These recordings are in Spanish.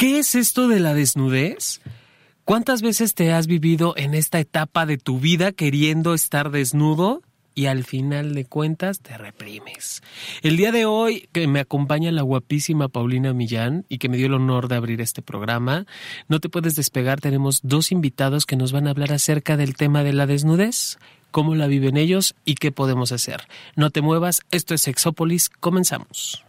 ¿Qué es esto de la desnudez? ¿Cuántas veces te has vivido en esta etapa de tu vida queriendo estar desnudo y al final de cuentas te reprimes. El día de hoy que me acompaña la guapísima Paulina Millán y que me dio el honor de abrir este programa, no te puedes despegar, tenemos dos invitados que nos van a hablar acerca del tema de la desnudez, cómo la viven ellos y qué podemos hacer. No te muevas, esto es Sexópolis, comenzamos.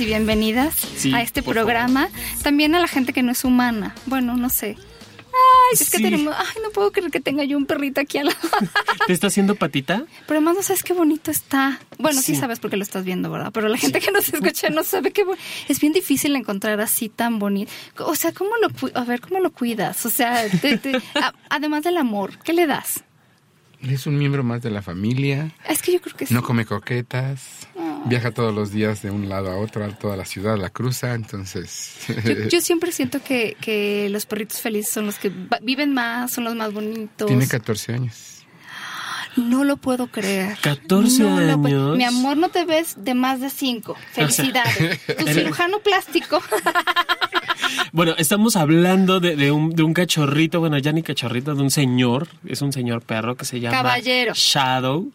Y bienvenidas a este programa. También a la gente que no es humana. Bueno, no sé. Ay, es que tenemos. Ay, no puedo creer que tenga yo un perrito aquí al lado. ¿Te está haciendo patita? Pero además no sabes qué bonito está. Bueno, sí, sabes porque lo estás viendo, ¿verdad? Pero la gente que nos escucha no sabe qué bonito. Es bien difícil encontrar así tan bonito. O sea, ¿cómo lo. A ver, ¿cómo lo cuidas? O sea, además del amor, ¿qué le das? Es un miembro más de la familia. Es que yo creo que sí. No come coquetas. Ah. Viaja todos los días de un lado a otro, a toda la ciudad, la cruza, entonces... Yo, siempre siento que, que, los perritos felices son los que viven más, son los más bonitos. Tiene 14 años. No lo puedo creer. 14 años. Mi amor, no te ves de más de 5. Felicidades. tu cirujano plástico. Bueno, estamos hablando de, un, de, un, cachorrito, bueno, ya ni cachorrito, de un señor, es un señor perro que se llama Caballero. Shadow,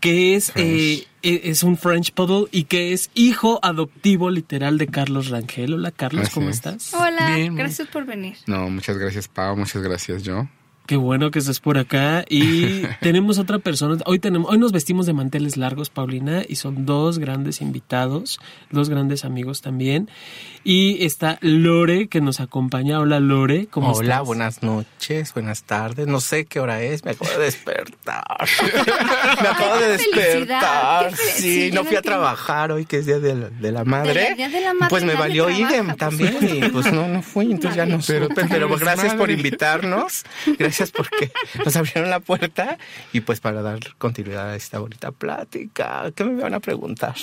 que es, eh, e, es un French Poodle y que es hijo adoptivo literal de Carlos Rangel. Hola Carlos, ¿cómo estás? Hola, gracias por venir. No, muchas gracias Pau, muchas gracias yo. Qué bueno que estés por acá. Y tenemos otra persona. Hoy tenemos, hoy nos vestimos de manteles largos, Paulina, y son dos grandes invitados, dos grandes amigos también. Y está Lore que nos acompaña. Hola Lore, ¿cómo estás? Hola, buenas noches, buenas tardes. No sé qué hora es, me acabo de despertar. me acabo de despertar. Sí, no fui a trabajar hoy que es día de la, madre. día de la madre pues me valió idem también y pues no no fui, entonces ya no sé. Pero, gracias por invitarnos. Gracias gracias porque nos abrieron la puerta y pues para dar continuidad a esta bonita plática. ¿Qué me van a preguntar?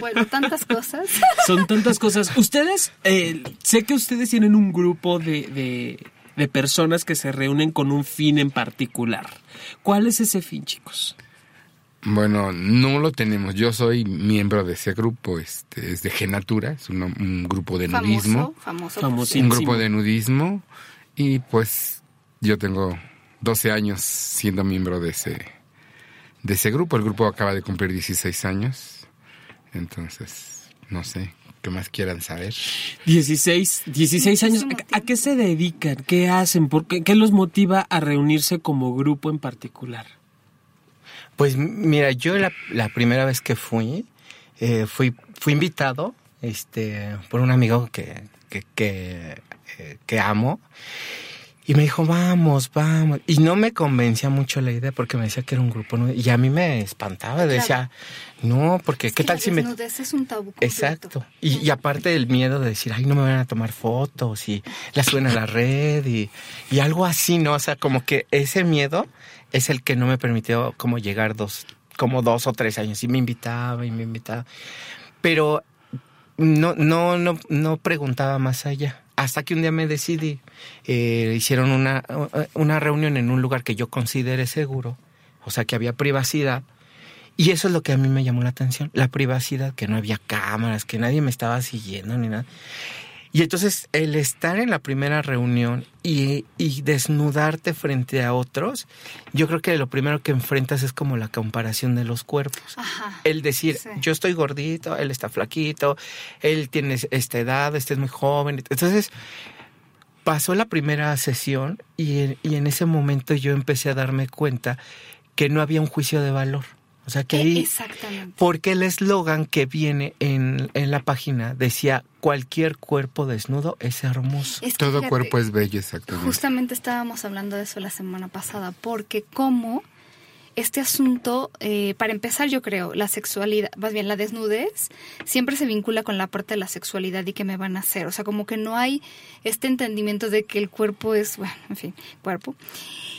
bueno, tantas cosas. Son tantas cosas. Ustedes, eh, sé que ustedes tienen un grupo de, de personas que se reúnen con un fin en particular. ¿Cuál es ese fin, chicos? Bueno, no lo tenemos. Yo soy miembro de ese grupo, este, es de Genatura, es un, grupo de nudismo. Famoso, famoso. Un grupo de nudismo. Y pues yo tengo 12 años siendo miembro de ese, de ese grupo. El grupo acaba de cumplir 16 años. Entonces, no sé, ¿qué más quieran saber? 16, 16 años. ¿A qué se dedican? ¿Qué hacen? ¿Por qué, los motiva a reunirse como grupo en particular? Pues mira, yo la, primera vez que fui, eh, fui, fui invitado este, por un amigo que, que, que, eh, que amo. Y me dijo, vamos, vamos. Y no me convencía mucho la idea porque me decía que era un grupo nuevo. Y a mí me espantaba. Decía, no, porque ¿qué tal si me. es un tabú. Exacto. Y, aparte del miedo de decir, ay, no me van a tomar fotos y las suben a la red y, y algo así, ¿no? O sea, como que ese miedo es el que no me permitió como llegar dos, como dos o tres años. Y me invitaba y me invitaba. Pero no, no, no, no preguntaba más allá hasta que un día me decidí, eh, hicieron una, una reunión en un lugar que yo consideré seguro, o sea que había privacidad, y eso es lo que a mí me llamó la atención, la privacidad, que no había cámaras, que nadie me estaba siguiendo ni nada. Y entonces el estar en la primera reunión y, y, desnudarte frente a otros, yo creo que lo primero que enfrentas es como la comparación de los cuerpos. Ajá. El decir, Sí. yo estoy gordito, él está flaquito, él tiene esta edad, este es muy joven. Entonces pasó la primera sesión y y en ese momento yo empecé a darme cuenta que no había un juicio de valor. O sea, que Eh, ahí... Exactamente. Porque el eslogan que viene en, en la página decía, cualquier cuerpo desnudo es hermoso. Es que Todo fíjate, cuerpo es bello, exactamente. Justamente estábamos hablando de eso la semana pasada, porque como este asunto, eh, para empezar, yo creo, la sexualidad, más bien la desnudez, siempre se vincula con la parte de la sexualidad y qué me van a hacer. O sea, como que no hay este entendimiento de que el cuerpo es, bueno, en fin, cuerpo.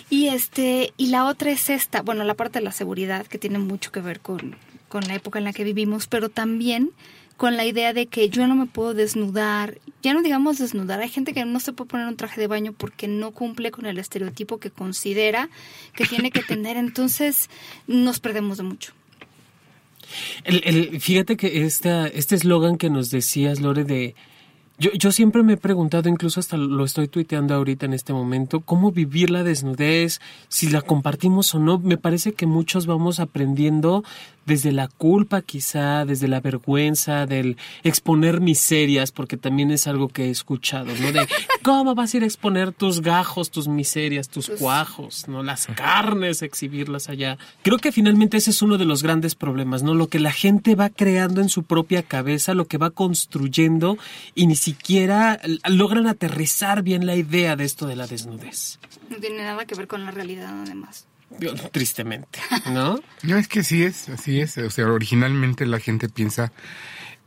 Y este, y la otra es esta, bueno, la parte de la seguridad, que tiene mucho que ver con, con la época en la que vivimos, pero también con la idea de que yo no me puedo desnudar, ya no digamos desnudar, hay gente que no se puede poner un traje de baño porque no cumple con el estereotipo que considera que tiene que tener, entonces nos perdemos de mucho. El, el- fíjate que esta, este eslogan que nos decías, Lore, de... Yo, yo siempre me he preguntado, incluso hasta lo estoy tuiteando ahorita en este momento, cómo vivir la desnudez, si la compartimos o no. Me parece que muchos vamos aprendiendo desde la culpa quizá, desde la vergüenza, del exponer miserias, porque también es algo que he escuchado, ¿no? De cómo vas a ir a exponer tus gajos, tus miserias, tus Tus- cuajos, ¿no? Las carnes, exhibirlas allá. Creo que finalmente ese es uno de los grandes problemas, ¿no? Lo que la gente va creando en su propia cabeza, lo que va construyendo ni siquiera logran aterrizar bien la idea de esto de la desnudez. No tiene nada que ver con la realidad, además. Yo, Tristemente, ¿no? No, es que así es, así es. O sea, originalmente la gente piensa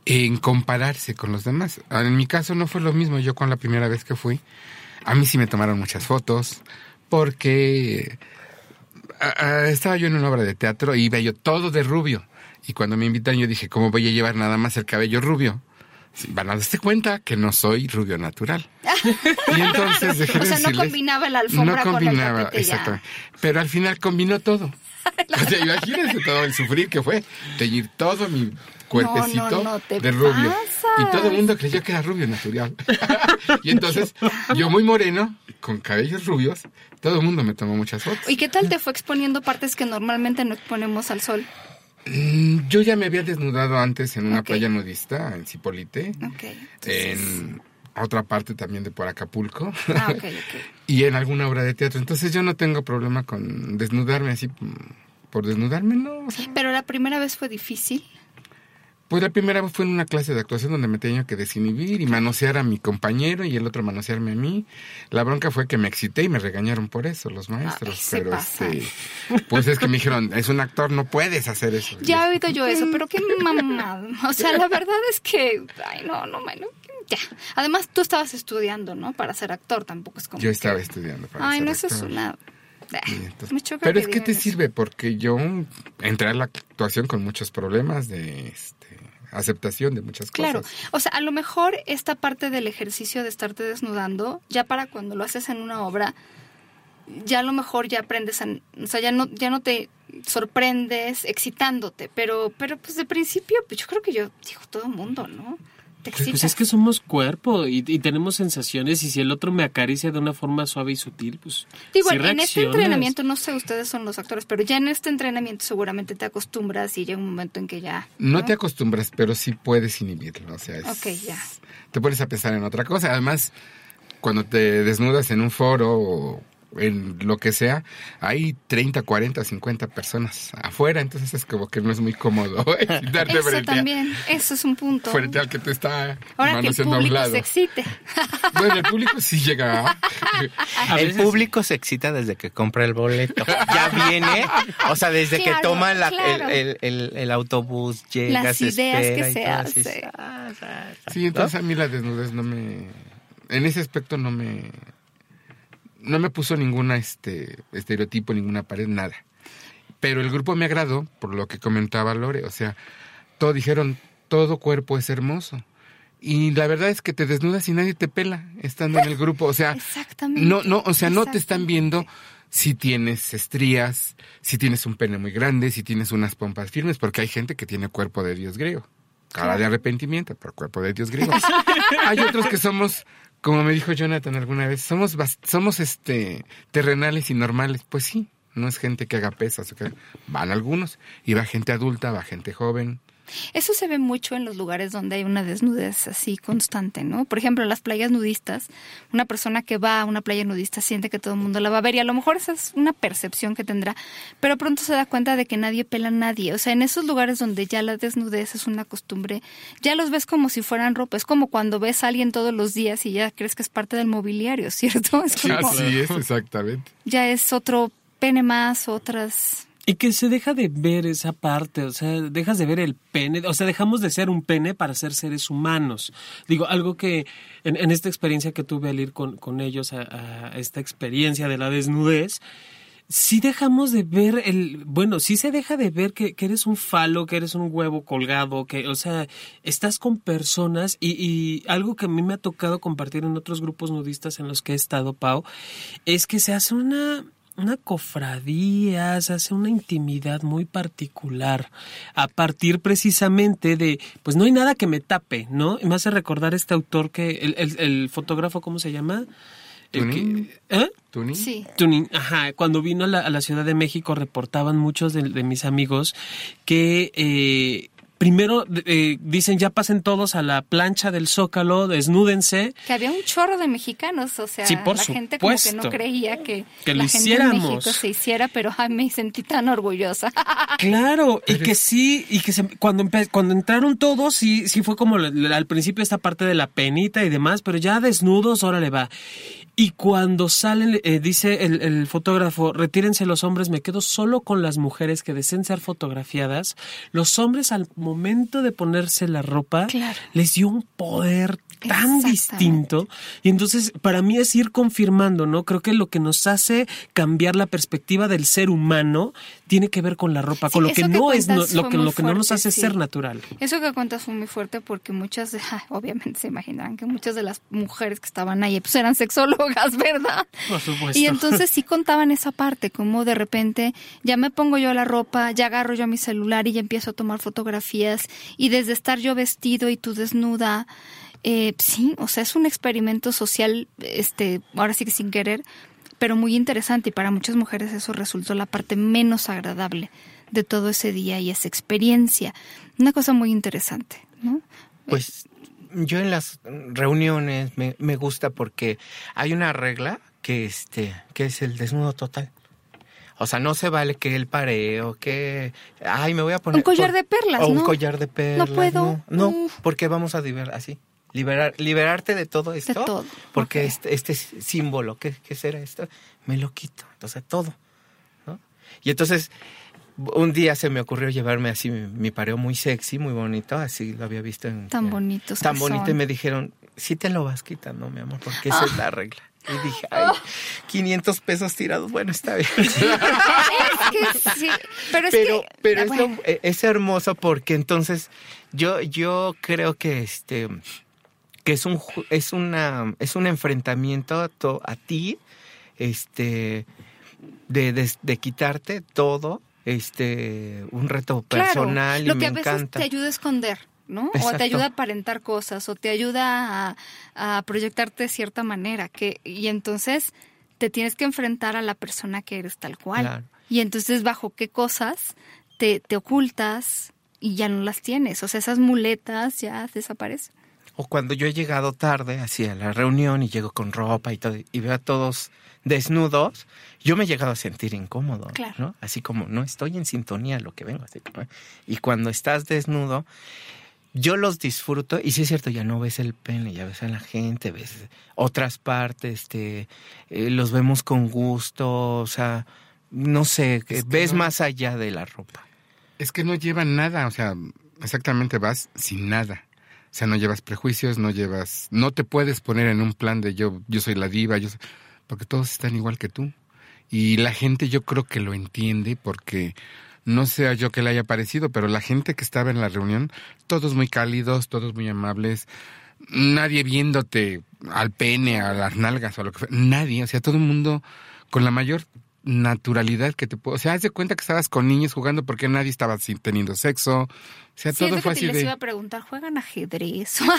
en compararse con los demás. Ah, En mi caso no fue lo mismo. Yo con la primera vez que fui, a mí sí me tomaron muchas fotos porque ah, ah, estaba yo en una obra de teatro y iba yo todo de rubio. Y cuando me invitan yo dije, ¿cómo voy a llevar nada más el cabello rubio? Van a darse cuenta que no soy rubio natural. Y entonces dejé O de sea, no decirles- combinaba la alfombra no con el combinaba, exactamente. Pero al final combinó todo. O sea, imagínense todo el sufrir que fue teñir todo mi cuerpecito No, no, no, de rubio. pasas. Y todo el mundo creyó que era rubio natural. y entonces, yo muy moreno, con cabellos rubios, todo el mundo me tomó muchas fotos. ¿Y qué tal te fue exponiendo partes que normalmente no exponemos al sol? Mm, Yo ya me había desnudado antes en una playa nudista, en Cipolite, Ok. entonces- en otra parte también de por Acapulco. Ah, ok, ok. y en alguna obra de teatro. Entonces yo no tengo problema con desnudarme así mm, por desnudarme, no. o sea, Pero la primera vez fue difícil. Pues la primera fue en una clase de actuación donde me tenía que desinhibir y manosear a mi compañero y el otro manosearme a mí. La bronca fue que me excité y me regañaron por eso los maestros. Ay, se pero este, pues es que me dijeron, es un actor, no puedes hacer eso. Ya he oído yo eso, pero qué mamada. O sea, la verdad es que, ay, no, no, no, ya. Además, tú estabas estudiando, ¿no? Para ser actor, tampoco es como Yo que- estaba estudiando para Ay, ser no, eso es actor. una... Y entonces- Me choca Pero es que te eso. sirve porque yo entré a la actuación con muchos problemas de este, aceptación de muchas cosas. Claro, o sea, a lo mejor esta parte del ejercicio de estarte desnudando, ya para cuando lo haces en una obra, ya a lo mejor ya aprendes a, o sea, ya no, ya no te sorprendes excitándote, pero, pero pues de principio, pues yo creo que yo digo todo el mundo, ¿no? Te Pues, pues es que somos cuerpo y, y tenemos sensaciones y si el otro me acaricia de una forma suave y sutil, pues Digo, sí en este entrenamiento, no sé, ustedes son los actores, pero ya en este entrenamiento seguramente te acostumbras y llega un momento en que ya... No te acostumbras, pero sí puedes inhibirlo. O sea, es- Ok, ya. te pones a pensar en otra cosa. Además, cuando te desnudas en un foro o en lo que sea, hay 30, 40, 50 personas afuera, entonces es como que no es muy cómodo ¿eh? darte Eso frente, a- también, eso es un punto. frente al que te está Ahora que el manoseando a un público lado. se excite. Bueno, el público sí llega. A el público se excita desde que compra el boleto. Ya viene, o sea, desde Claro, que toma la- claro. el, el- el- el autobús, llega, Las se ideas espera que y se hace. ah, ah, ah, Sí, entonces a mí la desnudez no me... En ese aspecto no me... No me puso ninguna este estereotipo, ninguna pared, nada. Pero el grupo me agradó por lo que comentaba Lore. O sea, todos dijeron, todo cuerpo es hermoso. Y la verdad es que te desnudas y nadie te pela estando en el grupo. O sea, Exactamente. no, no, o sea, no te están viendo si tienes estrías, si tienes un pene muy grande, si tienes unas pompas firmes, porque hay gente que tiene cuerpo de dios griego. cara de arrepentimiento, por cuerpo de Dios griego. Hay otros que somos, como me dijo Jonathan alguna vez, somos, somos este terrenales y normales. Pues sí, no es gente que haga pesas. o Van algunos, y va gente adulta, va gente joven. Eso se ve mucho en los lugares donde hay una desnudez así constante, ¿no? Por ejemplo, en las playas nudistas, una persona que va a una playa nudista siente que todo el mundo la va a ver y a lo mejor esa es una percepción que tendrá, pero pronto se da cuenta de que nadie pela a nadie. O sea, en esos lugares donde ya la desnudez es una costumbre, ya los ves como si fueran ropa. Es como cuando ves a alguien todos los días y ya crees que es parte del mobiliario, ¿cierto? Es como, Así es, exactamente. ya es otro pene más, otras... Y que se deja de ver esa parte, o sea, dejas de ver el pene, o sea, dejamos de ser un pene para ser seres humanos. Digo, algo que en, esta experiencia que tuve al ir con, con ellos a, esta experiencia de la desnudez, sí dejamos de ver el, bueno, sí se deja de ver que, que eres un falo, que eres un huevo colgado, que, o sea, estás con personas y, y algo que a mí me ha tocado compartir en otros grupos nudistas en los que he estado, Pau, es que se hace una, una cofradía, se hace una intimidad muy particular a partir precisamente de, pues no hay nada que me tape, ¿no? Y me hace recordar este autor que, el, el, el fotógrafo, ¿cómo se llama? El ¿Tuning? que- ¿Eh? ¿Tuning? Sí. Tuning, ajá, cuando vino a la, a la Ciudad de México reportaban muchos de, de mis amigos que eh, primero eh, dicen ya pasen todos a la plancha del Zócalo, desnúdense, Que había un chorro de mexicanos, o sea, Sí, por la gente como que no creía que, Que lo la gente en hiciéramos. México se hiciera, pero ay, me sentí tan orgullosa. Claro, y que sí, y que se- cuando cuando entraron todos, sí, sí fue como al principio esta parte de la penita y demás, pero ya desnudos, órale va. Y cuando salen, eh, dice el, el fotógrafo, retírense los hombres, me quedo solo con las mujeres que deseen ser fotografiadas. Los hombres al momento de ponerse la ropa, Claro. les dio un poder tan distinto. Y entonces, para mí es ir confirmando, ¿no? Creo que lo que nos hace cambiar la perspectiva del ser humano tiene que ver con la ropa, Sí, con lo que no es no- lo que muy lo que no nos hace sí. ser natural. Eso que cuentas fue muy fuerte porque muchas, obviamente se imaginarán que muchas de las mujeres que estaban ahí pues eran sexólogas, ¿verdad? Por supuesto. Y entonces sí contaban esa parte, como de repente ya me pongo yo la ropa, ya agarro yo mi celular y ya empiezo a tomar fotografías y desde estar yo vestido y tú desnuda, eh, sí, o sea, es un experimento social, este, ahora sí que sin querer, pero muy interesante y para muchas mujeres eso resultó la parte menos agradable de todo ese día y esa experiencia. Una cosa muy interesante, ¿no? Pues yo en las reuniones me, me gusta porque hay una regla que este que es el desnudo total. O sea, no se vale que el pareo, que ay, me voy a poner Un collar de perlas, o un ¿no? collar de perlas. puedo. No, no, Uf. porque vamos a liberar así. Liberar, liberarte de todo esto. todo, Porque este, este símbolo, ¿qué, ¿qué será esto? Me lo quito. Entonces, todo. ¿no? Y entonces, un día se me ocurrió llevarme así mi, mi pareo muy sexy, muy bonito, así lo había visto en... Tan bonitos Tan bonito son. y me dijeron, sí te lo vas quitando, mi amor, porque esa es la regla. Y dije, ay, 500 pesos tirados, bueno, está bien. Es que sí, pero es pero que... pero es, lo- eh, es hermoso porque entonces yo yo creo que este que es un es una es un enfrentamiento a, to- a ti este de, de, de quitarte todo este un reto claro, personal lo y que me a veces encanta te ayuda a esconder, ¿no? O te ayuda a aparentar cosas, o te ayuda a, a proyectarte de cierta manera, que y entonces te tienes que enfrentar a la persona que eres tal cual. Claro. Y entonces bajo qué cosas te, te ocultas y ya no las tienes, o sea, esas muletas ya desaparecen. O cuando yo he llegado tarde así a la reunión y llego con ropa y todo y veo a todos desnudos, yo me he llegado a sentir incómodo, Claro. ¿no? Así como no estoy en sintonía a lo que vengo. Así, como- y cuando estás desnudo, yo los disfruto y sí es cierto, ya no ves el pene, ya ves a la gente, ves otras partes, este, eh, los vemos con gusto, o sea, no sé, que Es que ves no- más allá de la ropa. Es que no llevan nada, o sea, exactamente vas sin nada. O sea, no llevas prejuicios, no llevas, no te puedes poner en un plan de yo, yo soy la diva, yo, porque todos están igual que tú. Y la gente yo creo que lo entiende porque no sea yo que le haya parecido, pero la gente que estaba en la reunión, todos muy cálidos, todos muy amables, nadie viéndote al pene, a las nalgas o a lo que fuera, nadie, o sea, todo el mundo con la mayor naturalidad que te puedo. O sea, haz de cuenta que estabas con niños jugando porque nadie estaba teniendo sexo. O sea, todo fue que así te les iba a preguntar, ¿juegan ajedrez?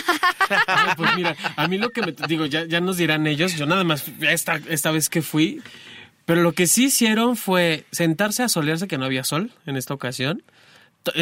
Pues mira, a mí lo que me digo, ya, ya nos dirán ellos, yo nada más esta, esta vez que fui, pero lo que sí hicieron fue sentarse a solearse, que no había sol en esta ocasión.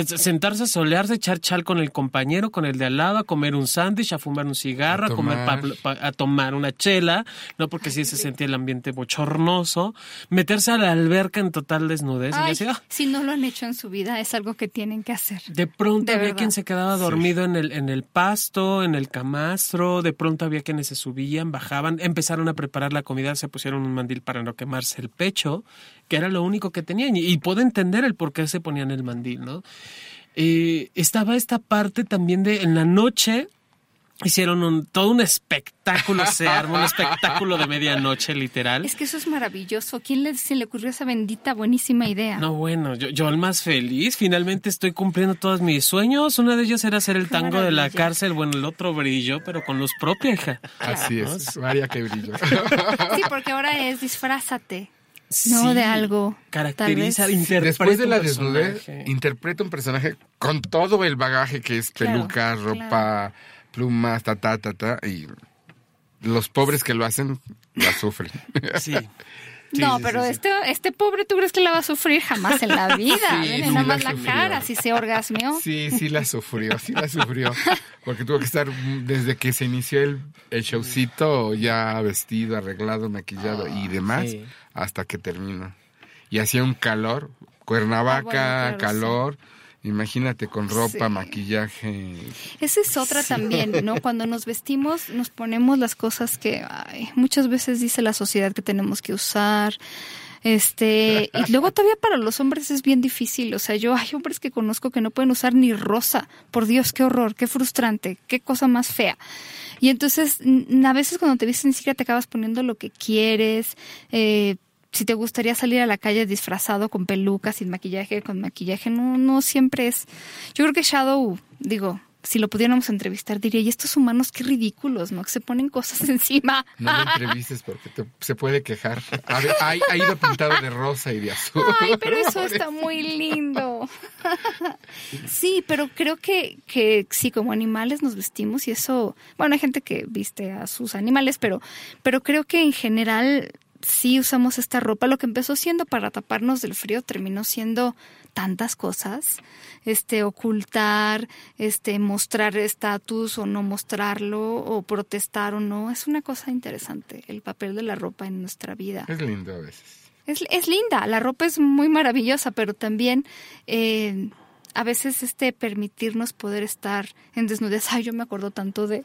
Sentarse a solearse, echar chal con el compañero, con el de al lado, a comer un sándwich, a fumar un cigarro, A a, comer tomar. pa- pa- a tomar una chela, no porque sí se sentía el ambiente bochornoso, meterse a la alberca en total desnudez. y ah, si no lo han hecho en su vida, es algo que tienen que hacer. de pronto De había verdad. quien se quedaba dormido en el en el pasto, en el camastro, de pronto había quienes se subían, bajaban, empezaron a preparar la comida, se pusieron un mandil para no quemarse el pecho, que era lo único que tenían y, y puedo entender el por qué se ponían el mandil, ¿no? Eh, estaba esta parte también de en la noche hicieron un, todo un espectáculo, se armó un espectáculo de medianoche literal. Es que eso es maravilloso. ¿Quién le, se le ocurrió esa bendita buenísima idea? No, bueno, yo, yo el más feliz. Finalmente estoy cumpliendo todos mis sueños. Uno de ellos era hacer el Qué tango de la cárcel. Bueno, el otro brilló, pero con luz propia, hija. Así es. María que brillo. Sí, porque ahora es disfrázate. No, Sí, de algo, Caracteriza, interpreta Después de la desnudez, interpreta un personaje con todo el bagaje que es Claro, peluca, ropa, plumas, ta, ta, ta, ta. Y los pobres que lo hacen, la sufren. Sí. Sí, no, sí, pero sí, sí. este, este pobre, ¿tú crees que la va a sufrir jamás en la vida? Sí, Miren, sí nada más la cara, si se orgasmeó. Sí, sí la sufrió, sí la sufrió. Porque tuvo que estar desde que se inició el, el showcito ya vestido, arreglado, maquillado y demás, sí. Hasta que terminó. Y hacía un calor, Cuernavaca, Ah, bueno, claro, calor. Imagínate con ropa, Sí. maquillaje. Esa es otra también, ¿no? Cuando nos vestimos, nos ponemos las cosas que ay, muchas veces dice la sociedad que tenemos que usar. Este, y luego todavía para los hombres es bien difícil. O sea, yo hay hombres que conozco que no pueden usar ni rosa. Por Dios, qué horror, qué frustrante, qué cosa más fea. Y entonces, a veces cuando te vistes ni siquiera te acabas poniendo lo que quieres. Eh, si te gustaría salir a la calle disfrazado con peluca, sin maquillaje, con maquillaje, no, no siempre es. Yo creo que Shadow, digo, si lo pudiéramos entrevistar, diría, y estos humanos qué ridículos, ¿no? Que se ponen cosas encima. No lo entrevistes porque te- se puede quejar. Ha, ha- ha ido pintado de rosa y de azul. Ay, pero eso está muy lindo. Sí, pero creo que, que sí, como animales nos vestimos y eso, bueno, hay gente que viste a sus animales, pero, pero creo que en general sí usamos esta ropa. Lo que empezó siendo para taparnos del frío terminó siendo tantas cosas. Este, ocultar, este, mostrar estatus o no mostrarlo, o protestar o no. Es una cosa interesante, el papel de la ropa en nuestra vida. Es lindo a veces. Es, es linda, la ropa es muy maravillosa, pero también eh, a veces este permitirnos poder estar en desnudez. Ay, yo me acuerdo tanto de...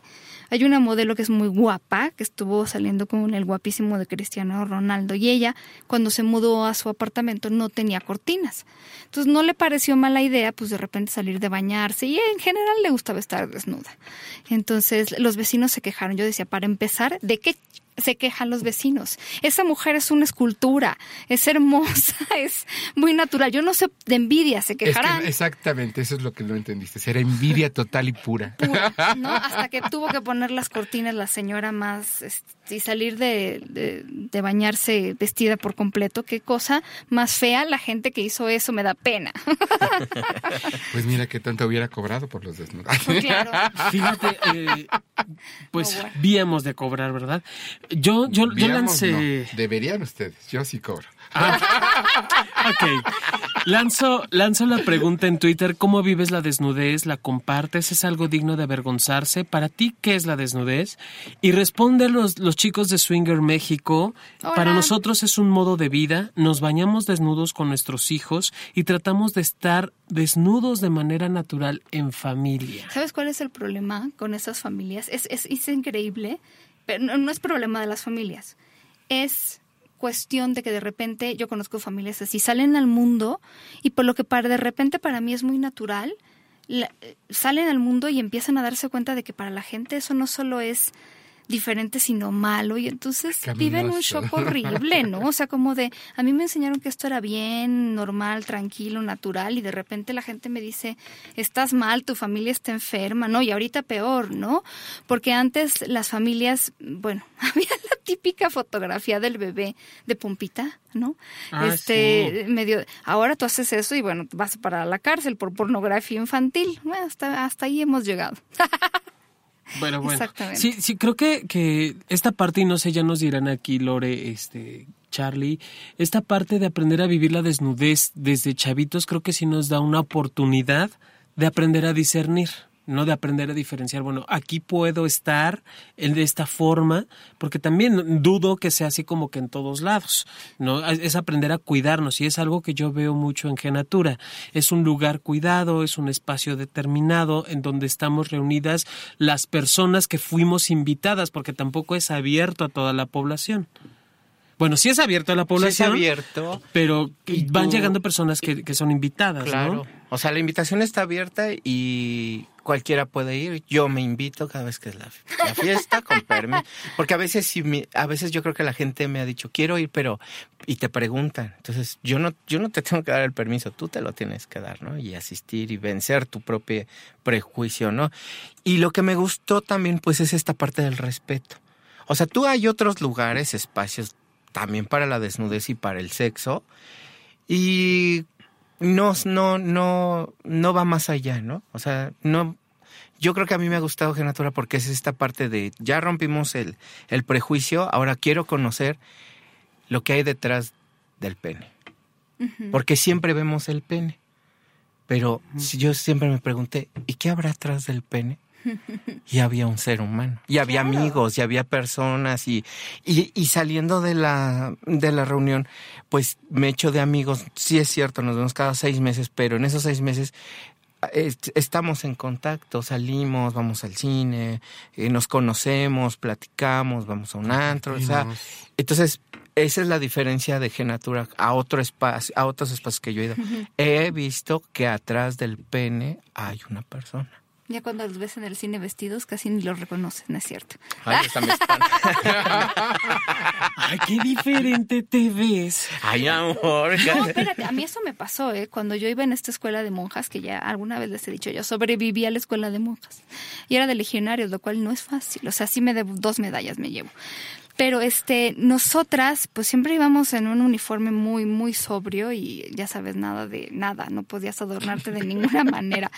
Hay una modelo que es muy guapa, que estuvo saliendo con el guapísimo de Cristiano Ronaldo, y ella, cuando se mudó a su apartamento, no tenía cortinas. Entonces no le pareció mala idea, pues de repente salir de bañarse, y en general le gustaba estar desnuda. Entonces los vecinos se quejaron. Yo decía, para empezar, ¿de qué se quejan los vecinos. Esa mujer es una escultura, es hermosa, es muy natural. Yo no sé, de envidia se Es que quejarán. exactamente, eso es lo que no entendiste. Era envidia total y pura. pura, ¿no? Hasta que tuvo que poner las cortinas la señora más este, y salir de, de- de bañarse vestida por completo. Qué cosa más fea la gente que hizo eso, me da pena. Pues mira qué tanto hubiera cobrado por los desnudos. Pues claro. Fíjate, eh, pues No, bueno. víamos de cobrar, ¿verdad? Yo, yo, yo lancé. no. Deberían ustedes, yo sí cobro. Ok. Lanzo, lanzo la pregunta en Twitter: ¿Cómo vives la desnudez? ¿La compartes? ¿Es algo digno de avergonzarse? ¿Para ti qué es la desnudez? Y responde los, los chicos de Swinger México: Hola. Para nosotros es un modo de vida. Nos bañamos desnudos con nuestros hijos y tratamos de estar desnudos de manera natural en familia. ¿Sabes cuál es el problema con esas familias? Es, es, es increíble, pero no, no es problema de las familias. Es cuestión de que de repente yo conozco familias así, salen al mundo y por lo que para de repente para mí es muy natural, eh, salen al mundo y empiezan a darse cuenta de que para la gente eso no solo es diferente sino malo y entonces viven un shock horrible, ¿no? O sea, como de, a mí me enseñaron que esto era bien, normal, tranquilo, natural y de repente la gente me dice, estás mal, tu familia está enferma, ¿no? Y ahorita peor, ¿no? Porque antes las familias, bueno, había la típica fotografía del bebé de pompita, ¿no? Ah, este, medio, ahora tú haces eso y bueno, vas para la cárcel por pornografía infantil. Bueno, hasta, hasta ahí hemos llegado. Bueno, bueno. Exactamente. Sí, sí, creo que, que esta parte, y no sé, ya nos dirán aquí, Lore, este, Charlie, esta parte de aprender a vivir la desnudez desde chavitos, creo que sí nos da una oportunidad de aprender a discernir. ¿No? De aprender a diferenciar, bueno, aquí puedo estar en de esta forma, porque también dudo que sea así como que en todos lados, ¿no? Es aprender a cuidarnos y es algo que yo veo mucho en Genatura. Es un lugar cuidado, es un espacio determinado en donde estamos reunidas las personas que fuimos invitadas, porque tampoco es abierto a toda la población. Bueno, sí es abierto a la población. Sí es abierto. Pero van tú- llegando personas que, que son invitadas, Claro. ¿no? O sea, la invitación está abierta y cualquiera puede ir. Yo me invito cada vez que es la, fiesta, con permiso. Porque a veces, sí me- a veces yo creo que la gente me ha dicho, quiero ir, pero... Y te preguntan. Entonces, yo no, yo no te tengo que dar el permiso, tú te lo tienes que dar, ¿no? Y asistir y vencer tu propio prejuicio, ¿no? Y lo que me gustó también, pues, es esta parte del respeto. O sea, tú hay otros lugares, espacios también para la desnudez y para el sexo. Y no, no, no, no va más allá, ¿no? O sea, no. Yo creo que a mí me ha gustado Genatura porque es esta parte de ya rompimos el, el prejuicio, ahora quiero conocer lo que hay detrás del pene. Porque siempre vemos el pene. Pero si yo siempre me pregunté, ¿y qué habrá atrás del pene? Y había un ser humano. Y había Claro. amigos, y había personas. Y, y, y saliendo de la, de la reunión, pues me echo de amigos. Sí es cierto, nos vemos cada seis meses, pero en esos seis meses estamos en contacto, salimos, vamos al cine, eh, nos conocemos, platicamos, vamos a un antro. O sea, Vimos. entonces, esa es la diferencia de Genatura a otro espacio, a otros espacios que yo he ido. He visto que atrás del pene hay una persona. Ya cuando los ves en el cine vestidos casi ni los reconocen, es cierto. Ay, esa me. Ay, qué diferente te ves. Ay, amor. No, espérate, a mí eso me pasó, ¿eh? Cuando yo iba en esta escuela de monjas, que ya alguna vez les he dicho, yo sobreviví a la escuela de monjas. Y era de legionarios, lo cual no es fácil. O sea, sí me debo dos medallas me llevo. Pero este, nosotras, pues siempre íbamos en un uniforme muy, muy sobrio y ya sabes, nada de nada, no podías adornarte de ninguna manera.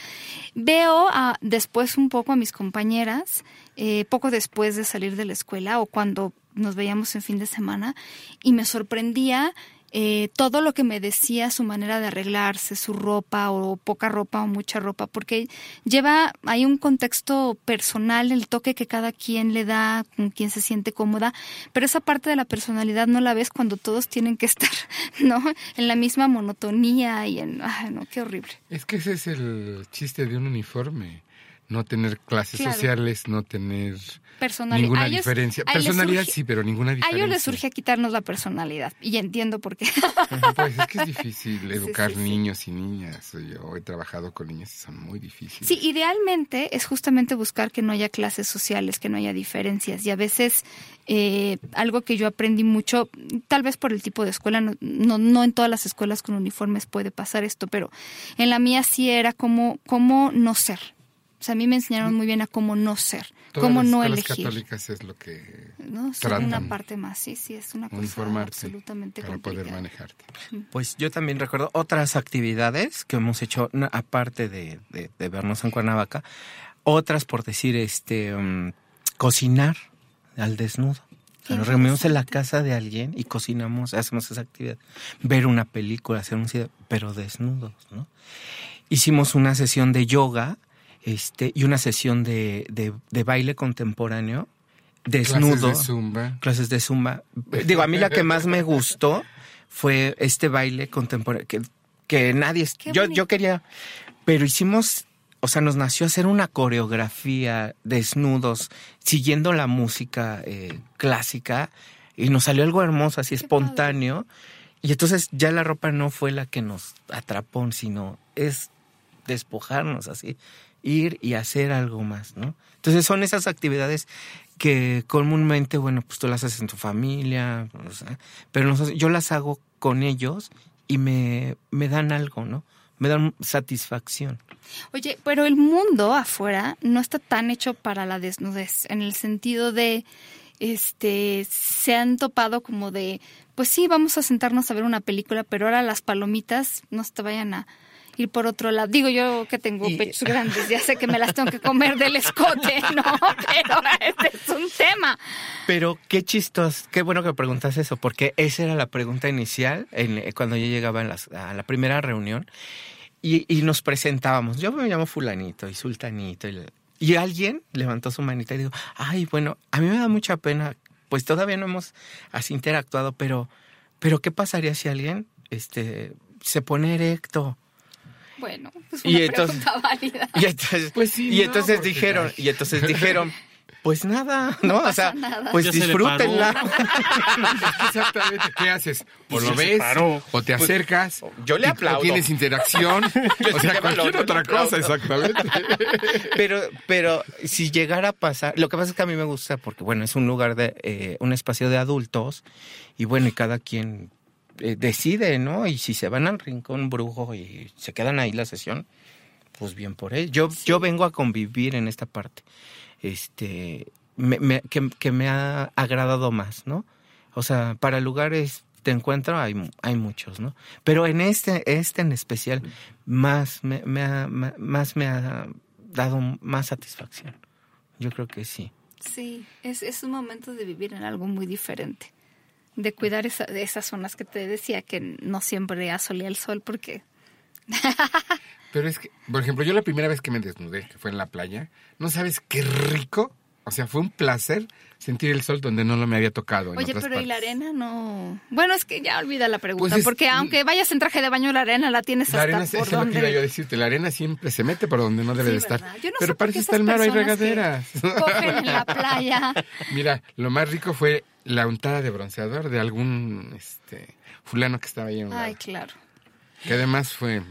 Veo a, después un poco a mis compañeras, eh, poco después de salir de la escuela o cuando nos veíamos en fin de semana, y me sorprendía eh, todo lo que me decía su manera de arreglarse, su ropa o poca ropa o mucha ropa, porque lleva, hay un contexto personal, el toque que cada quien le da, con quien se siente cómoda, pero esa parte de la personalidad no la ves cuando todos tienen que estar, ¿no? En la misma monotonía y en, ay, no, qué horrible. Es que ese es el chiste de un uniforme. No tener clases Claro. sociales, no tener Personalidad. ninguna A ellos- diferencia. a Personalidad surge- sí, pero ninguna A diferencia. ellos les surge quitarnos la personalidad y entiendo por qué. Pues es que es difícil educar sí, sí. niños y niñas. Yo he trabajado con niños y son muy difíciles. Sí, idealmente es justamente buscar que no haya clases sociales, que no haya diferencias. Y a veces eh, algo que yo aprendí mucho, tal vez por el tipo de escuela, no, no, no en todas las escuelas con uniformes puede pasar esto, pero en la mía sí era como, cómo no ser. O sea, a mí me enseñaron muy bien a cómo no ser, Todas cómo las no elegir. católicas es lo que ¿no? Tratan. una parte más, sí, sí, es una cosa absolutamente para complicada. poder manejarte. Pues yo también recuerdo otras actividades que hemos hecho, aparte de, de- de vernos en Cuernavaca, otras por decir, este, mm, cocinar al desnudo. Nos reunimos en la casa de alguien y cocinamos, hacemos esa actividad. Ver una película, hacer un cine, pero desnudos, ¿no? Hicimos una sesión de yoga este, y una sesión de, de- de baile contemporáneo, desnudo Clases de zumba. clases de zumba. Digo, a mí la que más me gustó fue este baile contemporáneo que, que nadie Qué yo bonito. yo quería, pero hicimos, o sea, nos nació hacer una coreografía desnudos siguiendo la música eh, clásica y nos salió algo hermoso, así Qué espontáneo. Y entonces ya la ropa no fue la que nos atrapó, sino es despojarnos así, ir y hacer algo más, ¿no? Entonces son esas actividades que comúnmente, bueno, pues tú las haces en tu familia, o sea, pero yo las hago con ellos y me, me dan algo, ¿no? Me dan satisfacción. Oye, pero el mundo afuera no está tan hecho para la desnudez, en el sentido de, este, se han topado como de, pues sí, vamos a sentarnos a ver una película, pero ahora las palomitas no se te vayan a ir por otro lado. Digo yo que tengo Y- pechos grandes, ya sé que me las tengo que comer del escote, ¿no? Pero este es un tema. Pero qué chistoso, qué bueno que preguntas eso, porque esa era la pregunta inicial en- eh, cuando yo llegaba en las- a la primera reunión y, y nos presentábamos. Yo me llamo fulanito y sultanito y, y alguien levantó su manita y dijo, ay, bueno, a mí me da mucha pena, pues todavía no hemos así interactuado, pero, pero ¿qué pasaría si alguien este, se pone erecto? Bueno, es Y una entonces- pregunta válida. Y entonces, Pues sí, y no, entonces dijeron, y entonces dijeron, pues nada, ¿no? o sea, nada. pues Ya se disfrútenla. Exactamente, ¿qué haces? O Y lo ves, o te acercas. yo le y- aplaudo. O tienes interacción. o sea, cualquier otra cosa, exactamente. Pero, pero si llegara a pasar, lo que pasa es que a mí me gusta porque, bueno, es un lugar de, eh, un espacio de adultos y bueno, y cada quien eh, decide, ¿no? Y si se van al rincón brujo y se quedan ahí la sesión, pues bien por él. Yo, yo vengo a convivir en esta parte, este, me- me- que, que me ha agradado más, ¿no? O sea, para lugares de encuentro hay, hay muchos, ¿no? Pero en este, este en especial, más me, me ha, más me ha dado más satisfacción. Yo creo que sí. Sí, es, es un momento de vivir en algo muy diferente. De cuidar esa- esas zonas que te decía que no siempre asolía el sol porque... Pero es que, por ejemplo, yo la primera vez que me desnudé, que fue en la playa, ¿no sabes qué rico? O sea, fue un placer sentir el sol donde no lo me había tocado. en Oye, otras pero ¿y la arena no...? Bueno, es que ya olvida la pregunta, Pues es- porque aunque vayas en traje de baño, la arena la tienes La hasta arena, por es lo que iba yo a donde... decirte, la arena siempre se mete por donde no debe Sí, de estar. Yo no Pero para eso está el mar, hay regaderas. Cogen en la playa. Mira, lo más rico fue la untada de bronceador de algún este fulano que estaba ahí en un Ay, lado. claro. Que además fue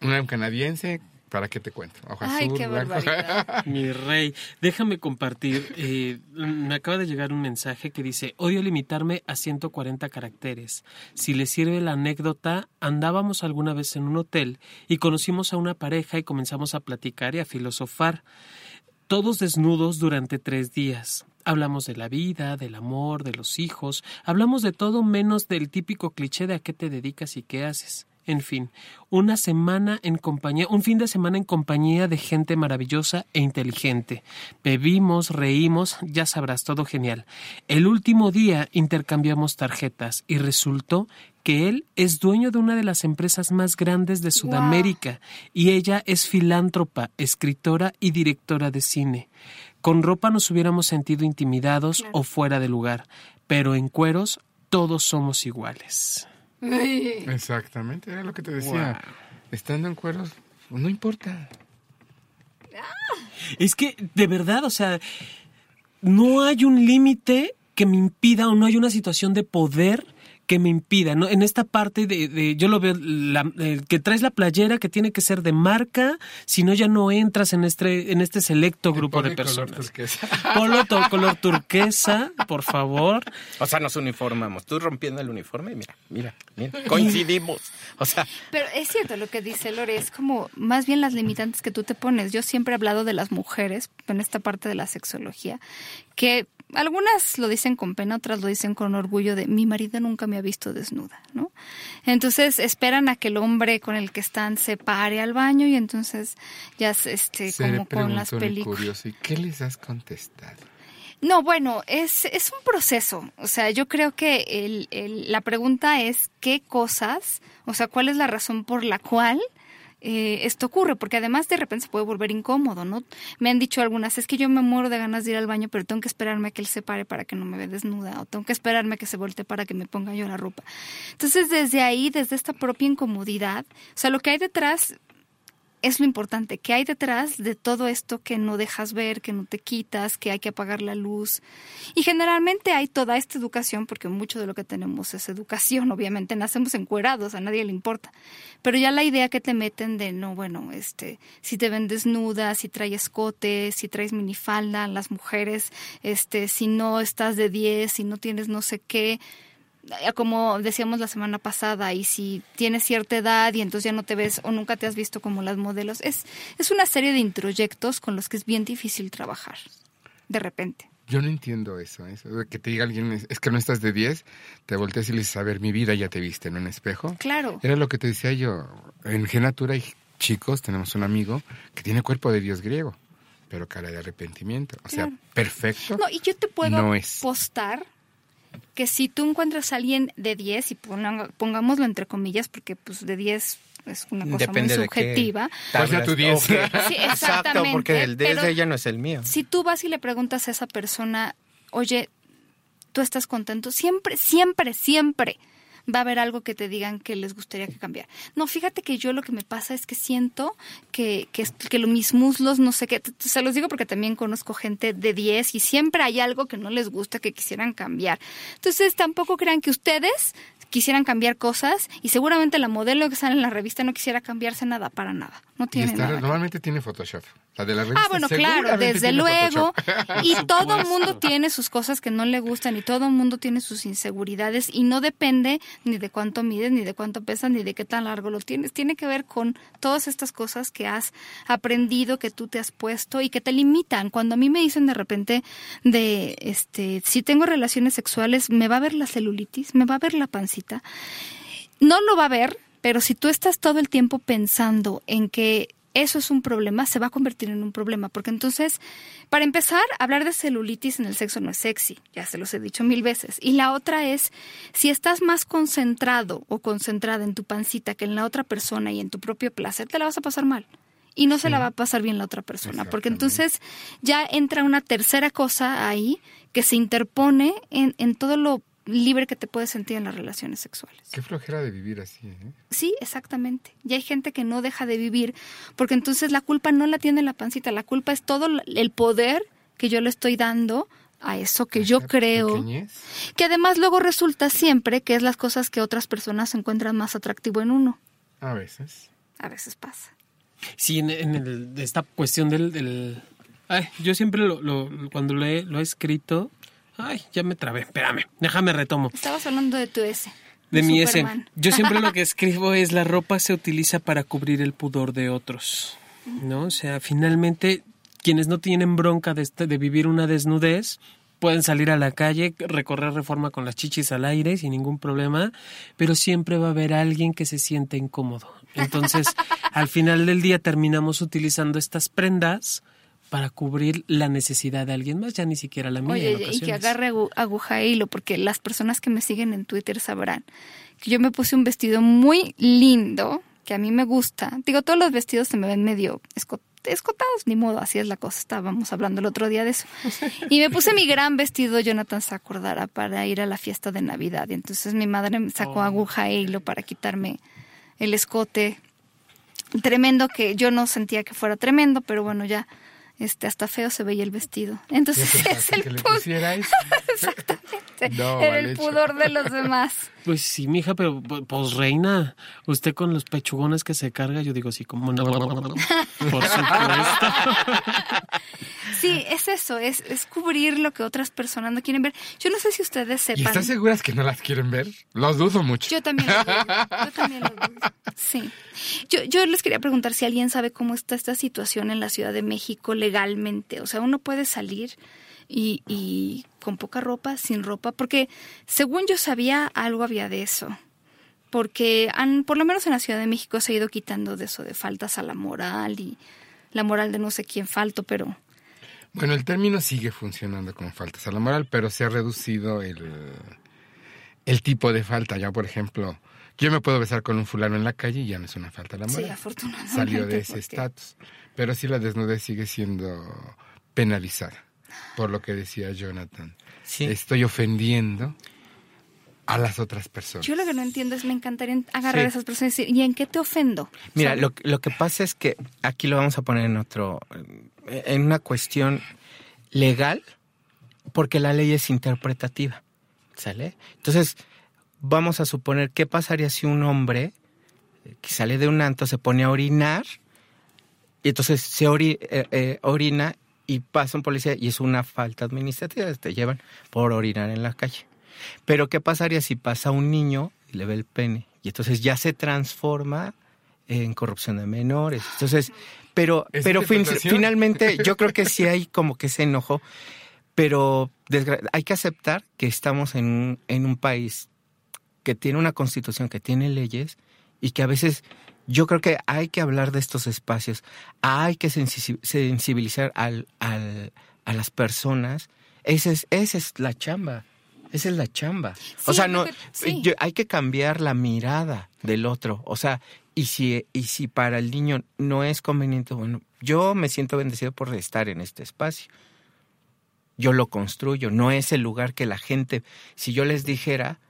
un canadiense, ¿para qué te cuento? Ojo Ay, azul, qué blanco. barbaridad. Mi rey, déjame compartir. eh, me acaba de llegar un mensaje que dice, odio limitarme a 140 caracteres. Si le sirve la anécdota, andábamos alguna vez en un hotel y conocimos a una pareja y comenzamos a platicar y a filosofar. Todos desnudos durante tres días. Hablamos de la vida, del amor, de los hijos, hablamos de todo menos del típico cliché de a qué te dedicas y qué haces. En fin, una semana en compañía, un fin de semana en compañía de gente maravillosa e inteligente. Bebimos, reímos, ya sabrás, todo genial. El último día intercambiamos tarjetas y resultó que él es dueño de una de las empresas más grandes de Sudamérica y ella es filántropa, escritora y directora de cine. Con ropa nos hubiéramos sentido intimidados o fuera de lugar, pero en cueros todos somos iguales. Exactamente, era lo que te decía. Estando en cueros, pues, no importa. Es que, de verdad, o sea, no hay un límite que me impida o no hay una situación de poder que me impida, ¿no? En esta parte de, de- yo lo veo, la- el que traes la playera que tiene que ser de marca, si no ya no entras en este, en este selecto grupo de color personas. turquesa. Polo color turquesa, por favor. O sea, nos uniformamos. Tú rompiendo el uniforme, mira, mira, mira. Coincidimos. O sea, Pero es cierto lo que dice Lore, es como más bien las limitantes que tú te pones. Yo siempre he hablado de las mujeres en esta parte de la sexología, que algunas lo dicen con pena, otras lo dicen con orgullo de mi marido nunca me ha visto desnuda, ¿no? Entonces esperan a que el hombre con el que están se pare al baño y entonces ya es, este Se como con las películas. curioso, ¿y qué les has contestado? No, bueno, es, es un proceso. O sea, yo creo que el, el- la pregunta es qué cosas, o sea, cuál es la razón por la cual eh, esto ocurre, porque además de repente se puede volver incómodo, ¿no? Me han dicho algunas, es que yo me muero de ganas de ir al baño, pero tengo que esperarme a que él se pare para que no me vea desnuda, o tengo que esperarme a que se voltee para que me ponga yo la ropa. Entonces, desde ahí, desde esta propia incomodidad, o sea, lo que hay detrás es lo importante, que hay detrás de todo esto que no dejas ver, que no te quitas, que hay que apagar la luz. Y generalmente hay toda esta educación, porque mucho de lo que tenemos es educación, obviamente nacemos encuerados, a nadie le importa. Pero ya la idea que te meten de, no, bueno, este, si te ven desnuda, si traes escote, si traes minifalda, las mujeres, este, si no estás de 10, si no tienes no sé qué, como decíamos la semana pasada, y si tienes cierta edad y entonces ya no te ves o nunca te has visto como las modelos, es, es una serie de introyectos con los que es bien difícil trabajar, de repente. Yo no entiendo eso, eso de que te diga alguien, es que no estás de 10, te volteas y le dices, a ver, mi vida ya te viste en un espejo. Claro. Era lo que te decía yo, en Genatura hay chicos, tenemos un amigo que tiene cuerpo de dios griego, pero cara de arrepentimiento, o sea, perfecto. No, y yo te puedo no es. postar que si tú encuentras a alguien de 10, y pongámoslo entre comillas, porque pues de 10 es una cosa Depende muy de qué subjetiva. Pues ya tu tablas- 10. Ok. Sí, Exacto, porque el 10 pero- de ella no es el mío. Si tú vas y le preguntas a esa persona, oye, tú estás contento, siempre, siempre, siempre va a haber algo que te digan que les gustaría que cambiara. No, fíjate que yo lo que me pasa es que siento que, que, que mis muslos, no sé qué, se los digo porque también conozco gente de 10 y siempre hay algo que no les gusta, que quisieran cambiar. Entonces tampoco crean que ustedes quisieran cambiar cosas y seguramente la modelo que sale en la revista no quisiera cambiarse nada para nada. No Y tiene está- nada. que normalmente tiene Photoshop. La de la revista Ah, bueno, claro, desde luego. Photoshop. Y todo mundo tiene sus cosas que no le gustan y todo el mundo tiene sus inseguridades y no depende ni de cuánto mides, ni de cuánto pesas, ni de qué tan largo lo tienes. Tiene que ver con todas estas cosas que has aprendido, que tú te has puesto y que te limitan. Cuando a mí me dicen de repente de, este, si tengo relaciones sexuales, me va a ver la celulitis, me va a ver la pancita no lo va a ver, pero si tú estás todo el tiempo pensando en que eso es un problema, se va a convertir en un problema, porque entonces, para empezar, hablar de celulitis en el sexo no es sexy, ya se los he dicho mil veces. Y la otra es, si estás más concentrado o concentrada en tu pancita que en la otra persona y en tu propio placer, te la vas a pasar mal. Y no se la va a pasar bien la otra persona, porque entonces ya entra una tercera cosa ahí que se interpone en, en todo lo libre que te puedes sentir en las relaciones sexuales. Qué flojera de vivir así, ¿eh? Sí, exactamente. Y hay gente que no deja de vivir porque entonces la culpa no la tiene la pancita, la culpa es todo el poder que yo le estoy dando a eso que yo creo, pequeñez. que además luego resulta siempre que es las cosas que otras personas encuentran más atractivo en uno. A veces. A veces pasa. Sí, en, en el- esta cuestión del... del- ay, yo siempre lo, lo- cuando lo he, lo he escrito... Ay, ya me trabé, espérame, déjame retomo. Estabas hablando de tu S. De mi S. Yo siempre lo que escribo es la ropa se utiliza para cubrir el pudor de otros. ¿No? O sea, finalmente, quienes no tienen bronca de, este- de vivir una desnudez, pueden salir a la calle, recorrer reforma con las chichis al aire sin ningún problema, pero siempre va a haber alguien que se siente incómodo. Entonces, al final del día terminamos utilizando estas prendas para cubrir la necesidad de alguien más, ya ni siquiera la mía. en y que agarre agu- aguja e hilo, porque las personas que me siguen en Twitter sabrán que yo me puse un vestido muy lindo, que a mí me gusta. Digo, todos los vestidos se me ven medio esco- escotados, ni modo, así es la cosa. Estábamos hablando el otro día de eso. Y me puse mi gran vestido, Jonathan se acordará, para ir a la fiesta de Navidad. Y entonces mi madre me sacó Oh. aguja e hilo para quitarme el escote tremendo que yo no sentía que fuera tremendo, pero bueno, ya este hasta feo se veía el vestido. Entonces ¿Qué es el que le pu- pusiera eso? exactamente No, era el pudor de los demás. Pues sí, mija, pero pu- pues reina, usted con los pechugones que se carga, yo digo sí, como no. Por supuesto. Sí, es eso, es, es cubrir lo que otras personas no quieren ver. Yo no sé si ustedes ¿Y sepan. estás seguras que no las quieren ver? Los dudo mucho. Yo también lo dudo. Yo también lo dudo. Sí. Yo, yo les quería preguntar si alguien sabe cómo está esta situación en la Ciudad de México legalmente. O sea, uno puede salir y, y con poca ropa, sin ropa, porque según yo sabía, algo había de eso. Porque han, por lo menos en la Ciudad de México se ha ido quitando de eso, de faltas a la moral y la moral de no sé quién falto, pero Bueno, el término sigue funcionando como faltas a la moral, pero se ha reducido el, el tipo de falta. Ya, por ejemplo, yo me puedo besar con un fulano en la calle y ya no es una falta a la sí, moral. afortunadamente. Salió de ese porque- estatus. Pero sí la desnudez sigue siendo penalizada, por lo que decía Jonathan. Sí. Estoy ofendiendo a las otras personas. Yo lo que no entiendo es, me encantaría agarrar Sí. a esas personas y decir, ¿y en qué te ofendo? Mira, O sea, lo, lo que pasa es que aquí lo vamos a poner en otro, en una cuestión legal, porque la ley es interpretativa, ¿sale? Entonces, vamos a suponer, ¿qué pasaría si un hombre eh, que sale de un anto se pone a orinar y entonces se ori- eh, eh, orina y pasa un policía y es una falta administrativa, te llevan por orinar en la calle. Pero ¿qué pasaría si pasa un niño y le ve el pene? Y entonces ya se transforma en corrupción de menores. Entonces, pero, ¿Es pero fin- finalmente yo creo que sí hay como que ese enojo, pero hay que aceptar que estamos en un, en un país que tiene una constitución, que tiene leyes y que a veces yo creo que hay que hablar de estos espacios, hay que sensi- sensibilizar al, al- a las personas. Esa es, esa es la chamba. Esa es la chamba. o sea, no, que- sí. yo- hay que cambiar la mirada del otro. O sea, y si, y si para el niño no es conveniente, bueno, yo me siento bendecido por estar en este espacio. Yo lo construyo, no es el lugar que la gente, si yo les dijera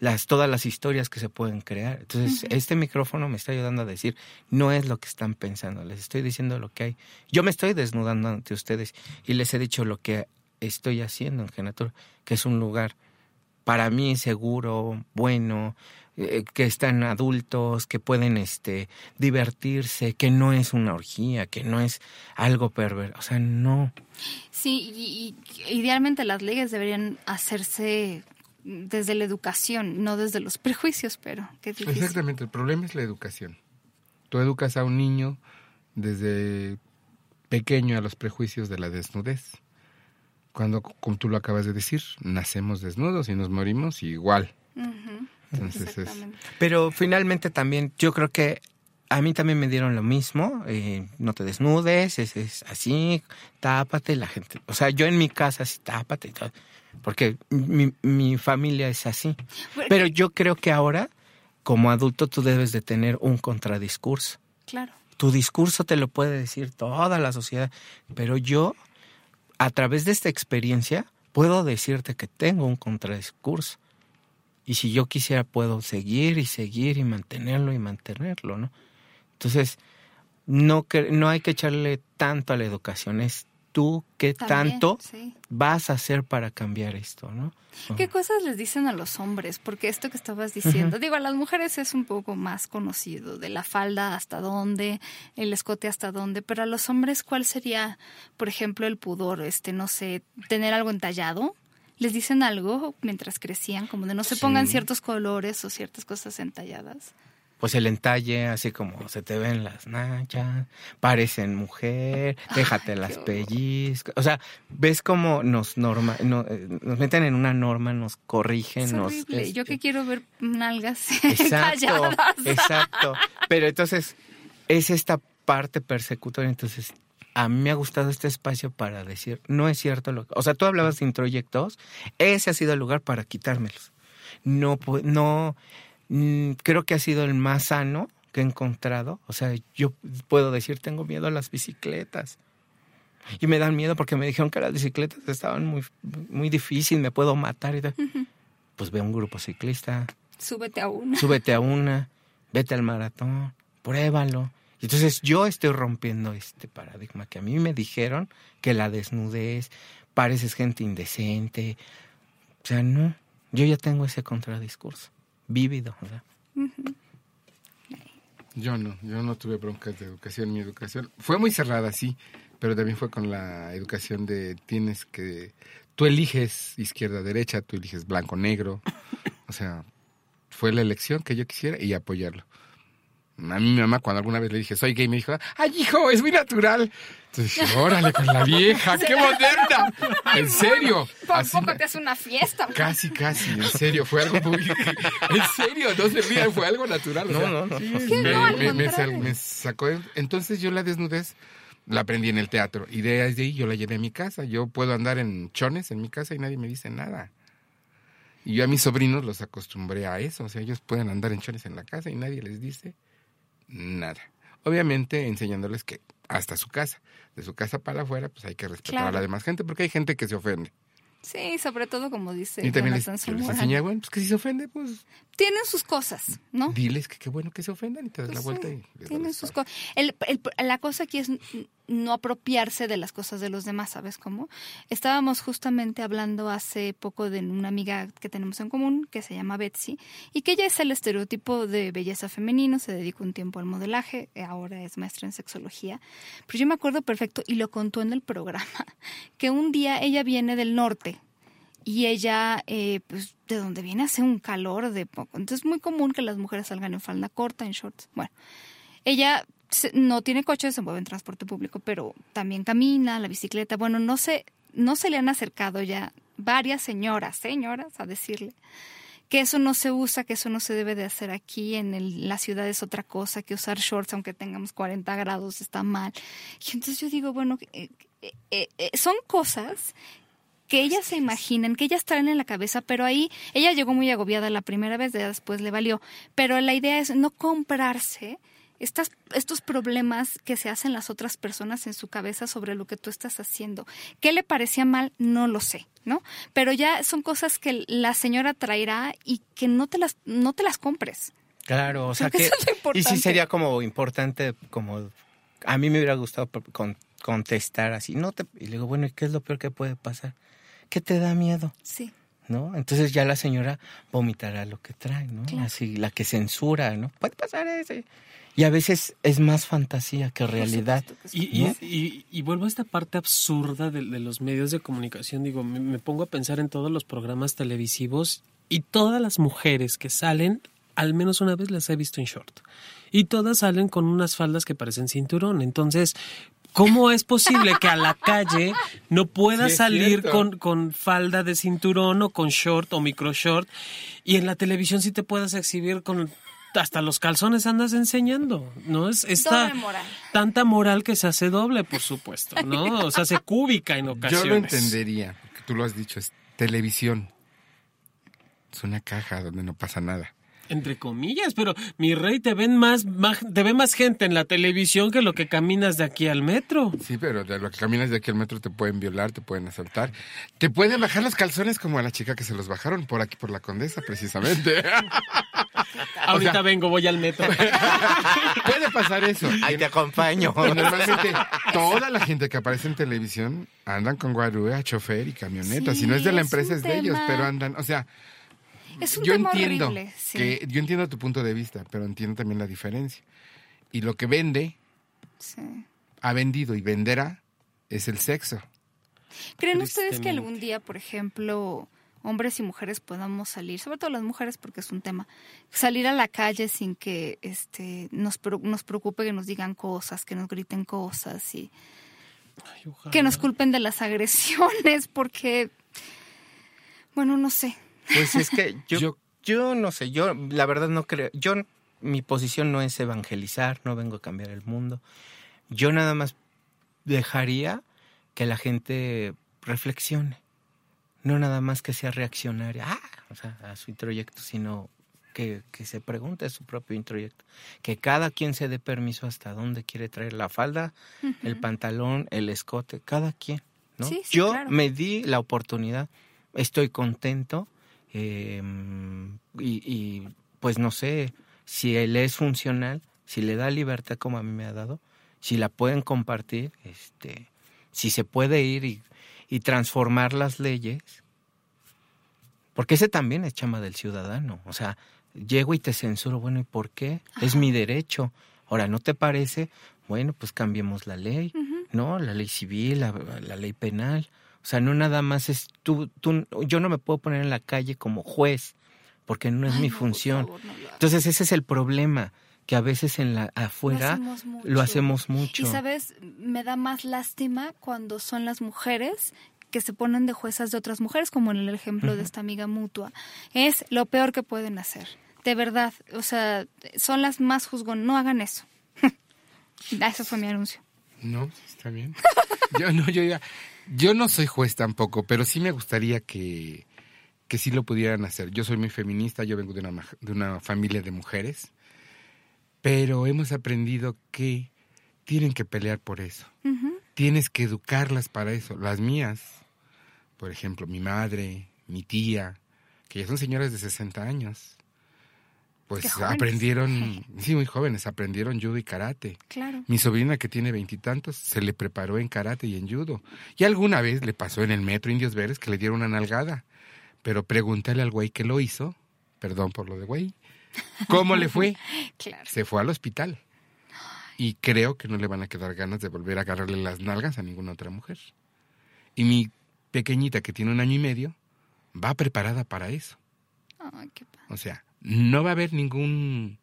las, todas las historias que se pueden crear. Entonces, este micrófono me está ayudando a decir, no es lo que están pensando, les estoy diciendo lo que hay. Yo me estoy desnudando ante ustedes y les he dicho lo que estoy haciendo en Genatura, que es un lugar para mí seguro, bueno, eh, que están adultos, que pueden este divertirse, que no es una orgía, que no es algo perverso, o sea, no. Sí, y, y idealmente las leyes deberían hacerse desde la educación, no desde los prejuicios, pero qué difícil. Exactamente, el problema es la educación. Tú educas a un niño desde pequeño a los prejuicios de la desnudez. Cuando, como tú lo acabas de decir, nacemos desnudos y nos morimos igual. Ujú, Entonces es, exactamente. Pero finalmente también, yo creo que a mí también me dieron lo mismo, eh, no te desnudes, es, es así, tápate, la gente, o sea, yo en mi casa sí, tápate, y todo, porque mi, mi familia es así. Pero yo creo que ahora, como adulto, tú debes de tener un contradiscurso. Claro. Tu discurso te lo puede decir toda la sociedad, pero yo, a través de esta experiencia, puedo decirte que tengo un contradiscurso. Y si yo quisiera, puedo seguir y seguir y mantenerlo y mantenerlo, ¿no? Entonces, no, que, no hay que echarle tanto a la educación, es tú qué También, tanto sí. vas a hacer para cambiar esto, ¿no? ¿Qué cosas les dicen a los hombres? Porque esto que estabas diciendo, digo, a las mujeres es un poco más conocido, de la falda hasta dónde, el escote hasta dónde, pero a los hombres, ¿cuál sería, por ejemplo, el pudor? Este, no sé, tener algo entallado. ¿Les dicen algo mientras crecían, como de no se pongan Sí. ciertos colores o ciertas cosas entalladas? Pues el entalle, así como se te ven las nachas, parecen mujer, déjate las pellizcas. O sea, ves cómo nos norma, no, eh, nos meten en una norma, nos corrigen, Es nos. horrible. Yo que quiero ver nalgas Exacto, exacto. Pero entonces, es esta parte persecutoria. Entonces, a mí me ha gustado este espacio para decir, no es cierto lo que. O sea, tú hablabas de introyectos, ese ha sido el lugar para quitármelos. No, no. Mm, creo que ha sido el más sano que he encontrado. O sea, yo puedo decir, tengo miedo a las bicicletas. Y me dan miedo porque me dijeron que las bicicletas estaban muy, muy difíciles, me puedo matar y tal. Pues ve a un grupo ciclista, Súbete a una. súbete a una, vete al maratón, pruébalo. Entonces yo estoy rompiendo este paradigma que a mí me dijeron que la desnudez, pareces gente indecente. O sea, no, yo ya tengo ese contradiscurso, vívido. Yo no, yo no tuve broncas de educación. Mi educación fue muy cerrada, sí, pero también fue con la educación de tienes que, tú eliges izquierda, derecha, tú eliges blanco, negro. O sea, fue la elección que yo quisiera y apoyarlo. A mí mi mamá cuando alguna vez le dije soy gay me dijo, ay hijo, es muy natural. Entonces dije, órale con la vieja, qué moderna. En serio. Por Así poco me- te hace una fiesta. Casi, casi, en serio, fue algo muy... En serio, no se rían, fue algo natural. No, no, no. me, me- me sacó. Entonces yo la desnudez la aprendí en el teatro. Y de ahí yo la llevé a mi casa. Yo puedo andar en chones en mi casa y nadie me dice nada. Y yo a mis sobrinos los acostumbré a eso. O sea, ellos pueden andar en chones en la casa y nadie les dice nada. Obviamente enseñándoles que hasta su casa, de su casa para afuera, pues hay que respetar a la demás gente porque hay gente que se ofende. Sí, sobre todo como dice Y también les, les enseñé, bueno, pues que si se ofende, pues Tienen sus cosas, ¿no? diles que qué bueno que se ofendan y te das Pues la vuelta sí, y tienen sus cosas. El, el- la cosa aquí es no apropiarse de las cosas de los demás, ¿sabes cómo? Estábamos justamente hablando hace poco de una amiga que tenemos en común, que se llama Betsy, y que ella es el estereotipo de belleza femenino, se dedica un tiempo al modelaje, eh, ahora es maestra en sexología. Pero yo me acuerdo perfecto, y lo contó en el programa, que un día ella viene del norte, y ella, eh, pues, de donde viene hace un calor de poco. Entonces es muy común que las mujeres salgan en falda corta, en shorts. Bueno, ella no tiene coche, se mueve en transporte público, pero también camina, la bicicleta. Bueno, no se, no se le han acercado ya varias señoras, señoras, a decirle que eso no se usa, que eso no se debe de hacer aquí, en el- la ciudad es otra cosa, que usar shorts aunque tengamos 40 grados está mal. Y entonces yo digo, bueno, eh, eh, eh, eh, son cosas que ellas se imaginan, que ellas traen en la cabeza, pero ahí ella llegó muy agobiada la primera vez, después le valió. Pero la idea es no comprarse estas, estos problemas que se hacen las otras personas en su cabeza sobre lo que tú estás haciendo. ¿Qué le parecía mal? No lo sé, ¿no? Pero ya son cosas que la señora traerá y que no te las, no te las compres. Claro, o sea Creo que... que Y sí sería como importante, como... A mí me hubiera gustado con- contestar así, no te... Y le digo, bueno, ¿y qué es lo peor que puede pasar? ¿Qué te da miedo? Sí. ¿no? Entonces ya la señora vomitará lo que trae, ¿no? Claro. Así, la que censura, ¿no? Puede pasar ese. Y a veces es más fantasía que realidad. Y, y- ¿No? y- y vuelvo a esta parte absurda de, de los medios de comunicación. Digo, me, me pongo a pensar en todos los programas televisivos y todas las mujeres que salen, al menos una vez las he visto en short. Y todas salen con unas faldas que parecen cinturón. Entonces, ¿cómo es posible que a la calle no pueda Sí, salir con, con falda de cinturón o con short o micro short? Y en la televisión sí te puedas exhibir con... Hasta los calzones andas enseñando, ¿no? Es esta Doble moral. tanta moral que se hace doble, por supuesto, ¿no? O sea, se cúbica en Yo ocasiones. lo entendería, porque tú lo has dicho, es televisión. Es una caja donde no pasa nada. Entre comillas, pero mi rey, te ven más, más- te ve más gente en la televisión que lo que caminas de aquí al metro. Sí, pero de lo que caminas de aquí al metro te pueden violar, te pueden asaltar. Te pueden bajar los calzones como a la chica que se los bajaron por aquí, por la condesa, precisamente. Ahorita vengo, voy al metro. Puede pasar eso. Ahí te acompaño. Normalmente toda la gente que aparece en televisión andan con guarúa, chofer y camioneta. Sí, si no es de la es empresa es de ellos, pero andan, o sea, Es un yo tema entiendo horrible. Sí. que yo entiendo tu punto de vista, pero entiendo también la diferencia. Y lo que vende, Sí. ha vendido y venderá es el sexo. ¿Creen ustedes que algún día, por ejemplo, hombres y mujeres podamos salir, sobre todo las mujeres porque es un tema, salir a la calle sin que este nos, nos preocupe que nos digan cosas, que nos griten cosas y Ay, que nos culpen de las agresiones porque, bueno, no sé. Pues es que yo, Yo- yo, no sé, yo la verdad no creo, yo mi posición no es evangelizar, no vengo a cambiar el mundo. Yo nada más dejaría que la gente reflexione, no nada más que sea reaccionaria, ah, o sea, a su introyecto, sino que, que se pregunte a su propio introyecto, que cada quien se dé permiso hasta dónde quiere traer la falda, el pantalón, el escote, cada quien, ¿no? Sí, sí, Yo claro. me di la oportunidad, estoy contento eh, y, y, pues no sé si él es funcional, si le da libertad como a mí me ha dado, si la pueden compartir, este, si se puede ir y, y transformar las leyes, porque ese también es chama del ciudadano, o sea, llego y te censuro, bueno, ¿y por qué? Es mi derecho. Ahora, ¿no te parece? Bueno, pues cambiemos la ley, ¿no? La ley civil, la, la ley penal. O sea, no nada más es tú, tú, yo no me puedo poner en la calle como juez, porque no es Ay, mi no, función. favor, no. Entonces ese es el problema, que a veces en la afuera Lo hacemos mucho. lo hacemos mucho. Y sabes, me da más lástima cuando son las mujeres que se ponen de juezas de otras mujeres, como en el ejemplo de esta amiga mutua. Es lo peor que pueden hacer. De verdad, o sea, son las más juzgón. No hagan eso. Ah, Ese fue mi anuncio. No, está bien. Yo no, yo ya, yo no soy juez tampoco, pero sí me gustaría que, que sí lo pudieran hacer. Yo soy muy feminista, yo vengo de una, de una familia de mujeres, pero hemos aprendido que tienen que pelear por eso. Tienes que educarlas para eso. Las mías, por ejemplo, mi madre, mi tía, que ya son señoras de 60 años, pues aprendieron, sí, muy jóvenes, aprendieron judo y karate. Claro. Mi sobrina que tiene veintitantos se le preparó en karate y en judo. Y alguna vez le pasó en el metro Indios Verdes que le dieron una nalgada. Pero pregúntale al güey que lo hizo, perdón por lo de güey, ¿cómo le fue? Claro. Se fue al hospital. Y creo que no le van a quedar ganas de volver a agarrarle las nalgas a ninguna otra mujer. Y mi pequeñita que tiene un año y medio va preparada para eso. Ay, qué padre. O sea, no va a haber ningún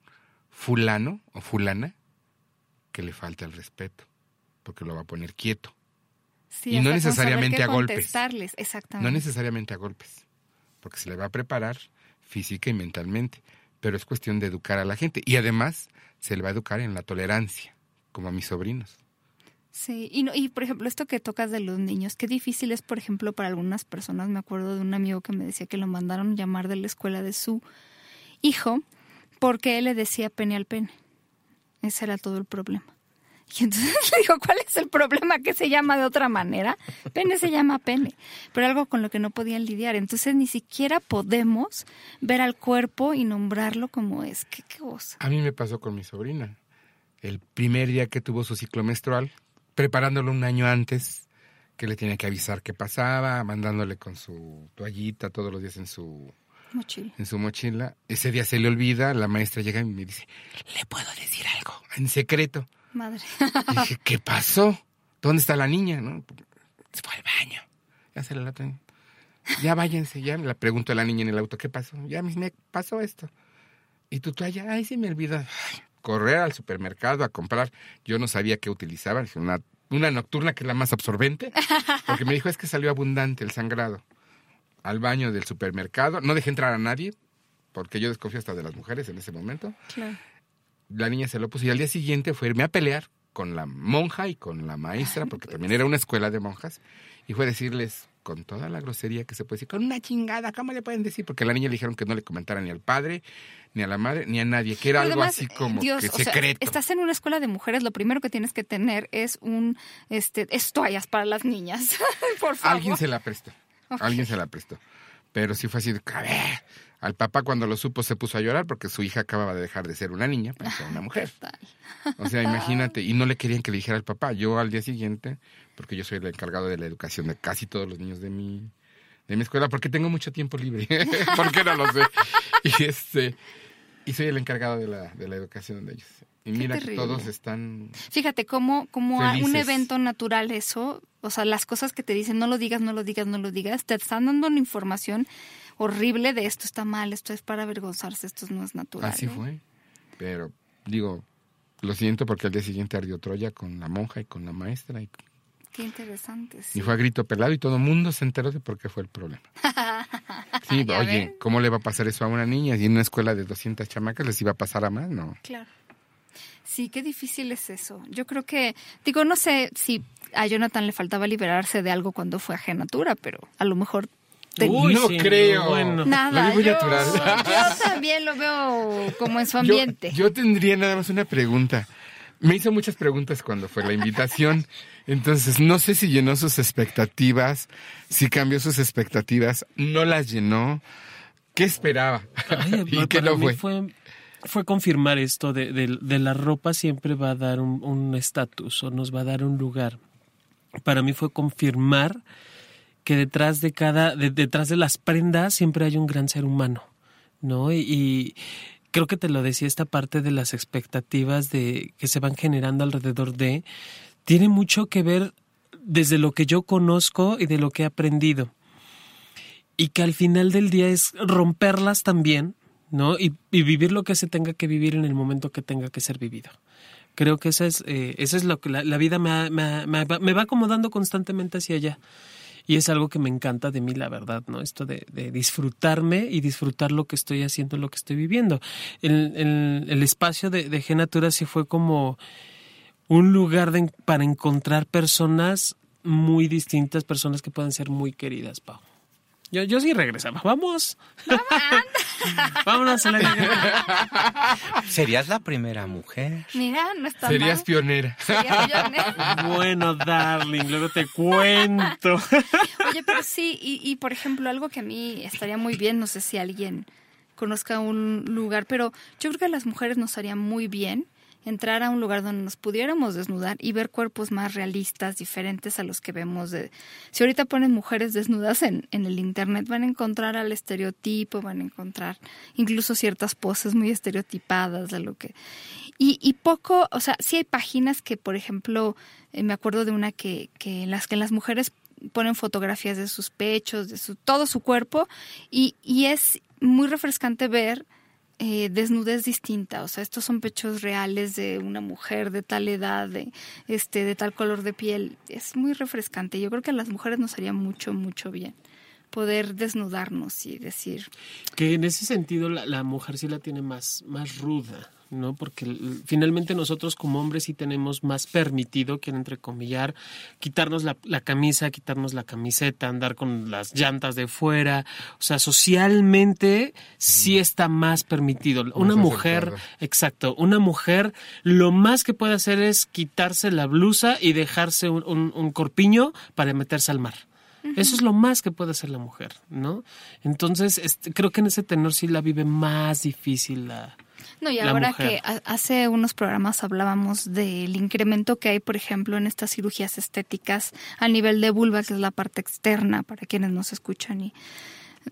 fulano o fulana que le falte al respeto, porque lo va a poner quieto. Sí, Y no necesariamente a golpes. exactamente. No necesariamente a golpes, porque se le va a preparar física y mentalmente, pero es cuestión de educar a la gente. Y además se le va a educar en la tolerancia, como a mis sobrinos. Sí, y, no, y por ejemplo, esto que tocas de los niños, qué difícil es, por ejemplo, para algunas personas. Me acuerdo de un amigo que me decía que lo mandaron llamar de la escuela de su hijo porque él le decía pene al pene. Ese era todo el problema. Y entonces le dijo, ¿cuál es el problema? ¿Que se llama de otra manera? Pene se llama pene, pero algo con lo que no podían lidiar. Entonces ni siquiera podemos ver al cuerpo y nombrarlo como es. ¿Qué, qué cosa? A mí me pasó con mi sobrina. El primer día que tuvo su ciclo menstrual, preparándolo un año antes, que le tenía que avisar qué pasaba, mandándole con su toallita todos los días en su, Mochila. en su mochila. Ese día se le olvida, la maestra llega y me dice, ¿le puedo decir algo? En secreto. Madre. Y dije, ¿qué pasó? ¿Dónde está la niña? ¿No? Se fue al baño. Ya se la traen. Ya váyanse, ya. Le pregunto a la niña en el auto, ¿qué pasó? Ya me pasó esto. ¿Y tu toalla? Ay, sí me olvidó. Correr al supermercado a comprar. Yo no sabía qué utilizaban. Dije, Una, una nocturna que es la más absorbente. Porque me dijo, es que salió abundante el sangrado. Al baño del supermercado. No dejé entrar a nadie, porque yo desconfío hasta de las mujeres en ese momento Claro. la niña se lo puso y al día siguiente fue irme a pelear con la monja y con la maestra, porque también era una escuela de monjas, y fue decirles con toda la grosería que se puede decir, con una chingada, ¿cómo le pueden decir? Porque a la niña le dijeron que no le comentara ni al padre, ni a la madre, ni a nadie, que era algo así como Dios, que sea, secreto. estás en una escuela de mujeres, lo primero que tienes que tener es un este es toallas para las niñas. Por favor. Alguien se la alguien se la prestó. Pero sí fue así, de, a ver, al papá cuando lo supo se puso a llorar porque su hija acababa de dejar de ser una niña para ser una mujer. O sea, imagínate, y no le querían que le dijera al papá. Yo al día siguiente, porque yo soy el encargado de la educación de casi todos los niños de mi, de mi escuela, porque tengo mucho tiempo libre, porque no lo sé. Y este, y soy el encargado de la, de la educación de ellos. Y Qué mira que todos están Fíjate cómo, a un evento natural eso, o sea, las cosas que te dicen, no lo digas, no lo digas, no lo digas, te están dando una información horrible de esto está mal, esto es para avergonzarse, esto no es natural. Así fue. Pero, digo, lo siento porque al día siguiente ardió Troya con la monja y con la maestra. Y, Qué interesante. sí. y fue a grito pelado y todo el mundo se enteró de por qué fue el problema. Sí, oye, ven. ¿cómo le va a pasar eso a una niña? Y en una escuela de 200 chamacas les iba a pasar a más, ¿no? Claro. Sí, qué difícil es eso. Yo creo que, digo, no sé si a Jonathan le faltaba liberarse de algo cuando fue a Genatura, pero a lo mejor te- Uy, no sí, creo. bueno. nada. Yo, natural. yo también lo veo como en su Yo, ambiente. yo tendría nada más una pregunta. Me hizo muchas preguntas cuando fue la invitación. Entonces, no sé si llenó sus expectativas, si cambió sus expectativas, no las llenó. ¿Qué esperaba? Ay, ¿Y qué mí fue? fue? Fue confirmar esto de, de- de la ropa siempre va a dar un un estatus o nos va a dar un lugar. Para mí fue confirmar que detrás de cada, de- detrás de las prendas siempre hay un gran ser humano, ¿no? Y, y creo que te lo decía esta parte de las expectativas de que se van generando alrededor de tiene mucho que ver desde lo que yo conozco y de lo que he aprendido y que al final del día es romperlas también, ¿no? Y, y vivir lo que se tenga que vivir en el momento que tenga que ser vivido. Creo que eso es, eh, eso es lo que la, vida me, ha- me, ha- me va acomodando constantemente hacia allá. Y es algo que me encanta de mí, la verdad, ¿no? Esto de, de disfrutarme y disfrutar lo que estoy haciendo, lo que estoy viviendo. El, el, el espacio de, de Genatura sí fue como un lugar para encontrar personas muy distintas, personas que pueden ser muy queridas, Pau. Yo, yo sí regresaba. Vamos. Vámonos, Selena. Serías la primera mujer. Mira, no está Serías mal. pionera. Sería pionera. Bueno, darling, luego te cuento. Oye, pero sí, y, y por ejemplo, algo que a mí estaría muy bien, no sé si alguien conozca un lugar, pero yo creo que a las mujeres nos haría muy bien entrar a un lugar donde nos pudiéramos desnudar y ver cuerpos más realistas, diferentes a los que vemos. De... Si ahorita ponen mujeres desnudas en, en el internet, van a encontrar al estereotipo, van a encontrar incluso ciertas poses muy estereotipadas de lo que... Y, y poco, o sea, sí hay páginas que, por ejemplo, eh, me acuerdo de una que, que en las que las mujeres ponen fotografías de sus pechos, de su, todo su cuerpo, y, y es muy refrescante ver eh, desnudez distinta. O sea, estos son pechos reales de una mujer de tal edad, de, este, de tal color de piel. Es muy refrescante. Yo creo que a las mujeres nos haría mucho, mucho bien poder desnudarnos y decir, Que en ese sentido la, la mujer sí la tiene más, más ruda, ¿no? Porque finalmente nosotros como hombres sí tenemos más permitido, quiero entrecomillar, quitarnos la, la camisa, quitarnos la camiseta, andar con las llantas de fuera. O sea, socialmente sí está más permitido. Una mujer, aceptado. exacto, una mujer lo más que puede hacer es quitarse la blusa y dejarse un, un- un corpiño para meterse al mar. Eso es lo más que puede hacer la mujer, ¿no? Entonces, este, creo que en ese tenor sí la vive más difícil la... No, y ahora mujer. que ha- hace unos programas hablábamos del incremento que hay, por ejemplo, en estas cirugías estéticas a nivel de vulva, que es la parte externa, para quienes nos escuchan y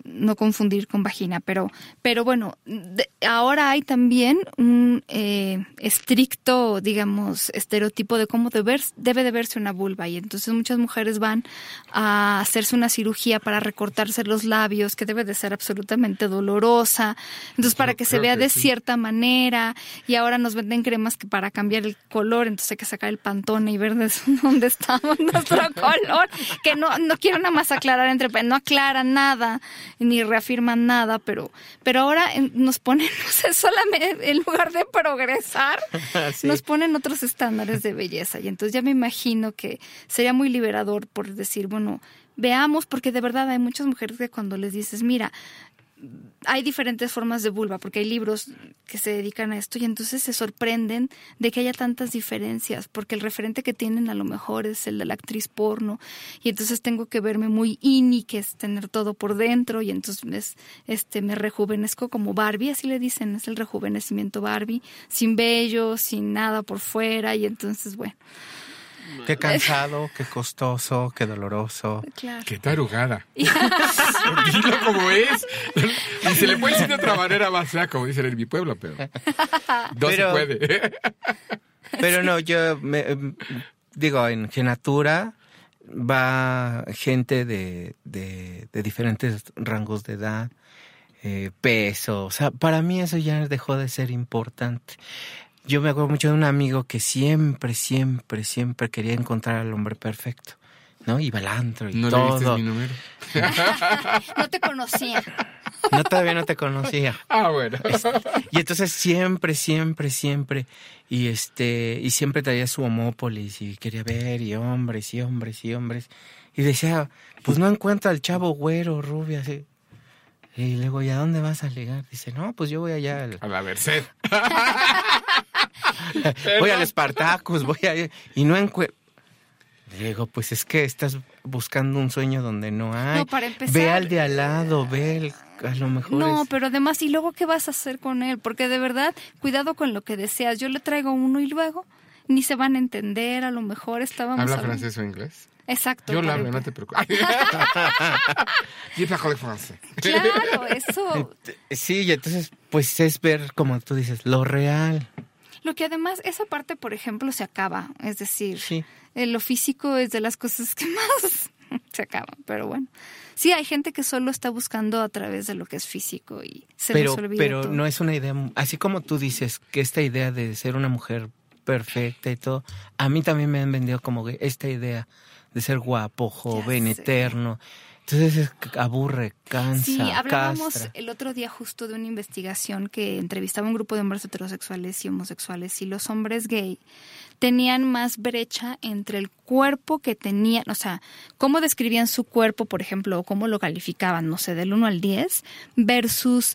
no confundir con vagina, pero, pero bueno, de- ahora hay también un eh, estricto, digamos, estereotipo de cómo deber- debe de verse una vulva y entonces muchas mujeres van a hacerse una cirugía para recortarse los labios, que debe de ser absolutamente dolorosa, entonces para que se vea que de sí. cierta manera y ahora nos venden cremas que para cambiar el color, entonces hay que sacar el pantone y ver de dónde estamos nuestro color, que no, no quiero nada más aclarar entre, no aclara nada ni reafirman nada, pero, pero ahora en- nos ponen, no sé, solamente en lugar de progresar, Sí. nos ponen otros estándares de belleza y entonces ya me imagino que sería muy liberador por decir, bueno, veamos, porque de verdad hay muchas mujeres que cuando les dices, mira, hay diferentes formas de vulva, porque hay libros que se dedican a esto y entonces se sorprenden de que haya tantas diferencias, porque el referente que tienen a lo mejor es el de la actriz porno y entonces tengo que verme muy ini, que es tener todo por dentro y entonces es- este me rejuvenezco como Barbie, así le dicen, es el rejuvenecimiento Barbie, sin vello, sin nada por fuera y entonces bueno, Qué cansado, qué costoso, qué doloroso. claro. Qué tarugada. Dilo como es. Y se le puede decir de otra manera más fea, como dicen en mi pueblo, pero. No Pero- se puede. Pero no, yo me, em, digo, en Genatura va gente de, de, de diferentes rangos de edad, eh, peso. O sea, para mí eso ya dejó de ser importante. Yo me acuerdo mucho de un amigo que siempre, siempre, siempre quería encontrar al hombre perfecto. ¿No? Iba al antro y No le todo. mi número. No te conocía. No, todavía no te conocía. Ah, bueno. Y entonces siempre, siempre, siempre, y este, y siempre traía su homópolis y quería ver, y hombres, y hombres, y hombres. Y decía, pues no encuentra al chavo güero, rubia, así. Y luego, ¿y a dónde vas a ligar? Dice, no, pues yo voy allá, al- A la Merced. voy al Espartacus, voy a... Y no encuentro... Digo, pues es que estás buscando un sueño donde no hay. No, para empezar- Ve al de al lado, ve el, a lo mejor No, es- pero además, ¿y luego qué vas a hacer con él? Porque de verdad, cuidado con lo que deseas. Yo le traigo uno y luego ni se van a entender, a lo mejor estábamos... ¿Habla hablando- francés o inglés? Exacto. Yo lo hablo, no te preocupes. Yo parle francés. Claro, eso. Sí, y entonces, pues es ver, como tú dices, lo real. Lo que además, esa parte, por ejemplo, se acaba. Es decir, Sí. eh, lo físico es de las cosas que más se acaban. Pero bueno, sí, hay gente que solo está buscando a través de lo que es físico y se pero, les olvida pero todo. no es una idea, así como tú dices que esta idea de ser una mujer perfecta y todo, a mí también me han vendido como que esta idea de ser guapo, joven, sé. Entonces aburre, cansa, Sí, hablábamos castra. el otro día justo de una investigación que entrevistaba un grupo de hombres heterosexuales y homosexuales y los hombres gay tenían más brecha entre el cuerpo que tenían, o sea, cómo describían su cuerpo, por ejemplo, o cómo lo calificaban, no sé, del 1 al 10, versus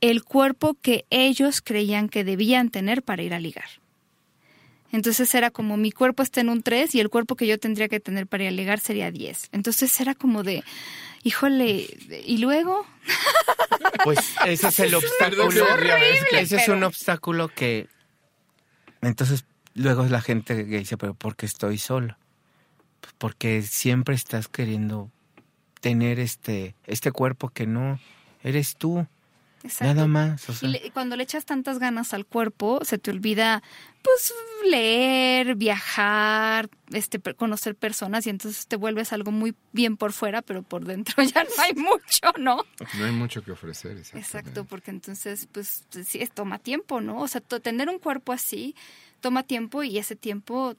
el cuerpo que ellos creían que debían tener para ir a ligar. Entonces era como mi cuerpo está en un 3 y el cuerpo que yo tendría que tener para ligar sería 10. Entonces era como de, híjole, y luego, Pues ese es el obstáculo. es ese es pero- un obstáculo que. Entonces, luego la gente que dice, pero ¿por qué estoy solo? Pues porque siempre estás queriendo tener este, este cuerpo que no eres tú. Exacto. Nada más. O Y sea, le- cuando le echas tantas ganas al cuerpo, se te olvida, pues, leer, viajar, este, conocer personas y entonces te vuelves algo muy bien por fuera, pero por dentro ya no hay mucho, ¿no? No hay mucho que ofrecer. Exacto, porque entonces, pues, sí, toma tiempo, ¿no? O sea, tener un cuerpo así toma tiempo y ese tiempo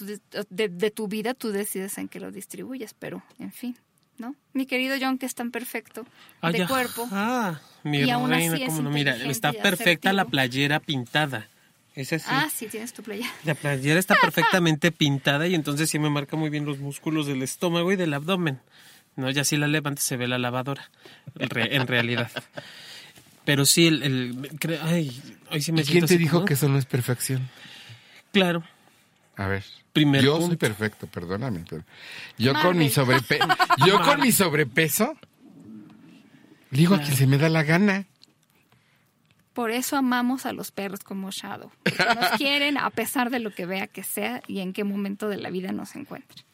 de, de- de tu vida tú decides en qué lo distribuyes, pero, en fin, ¿no? Mi querido John, que es tan perfecto Ay, de ajá, cuerpo. mi Y aún así es no, mira, está perfecta la playera pintada. Es así. Ah, sí, tienes tu playa. La playera está perfectamente pintada y entonces sí me marca muy bien los músculos del estómago y del abdomen. No, ya si la levantas se ve la lavadora, en, re- en realidad. Pero sí, el... el- ay, hoy sí me ¿Y siento quién te así dijo como- que eso no es perfección? Claro. A ver. Primer yo punto. soy perfecto, perdóname, pero yo con mi sobrepeso, yo con mi sobrepeso digo a quien se me da la gana. Por eso amamos a los perros como Shadow. Nos quieren a pesar de lo que vea que sea y en qué momento de la vida nos encuentre.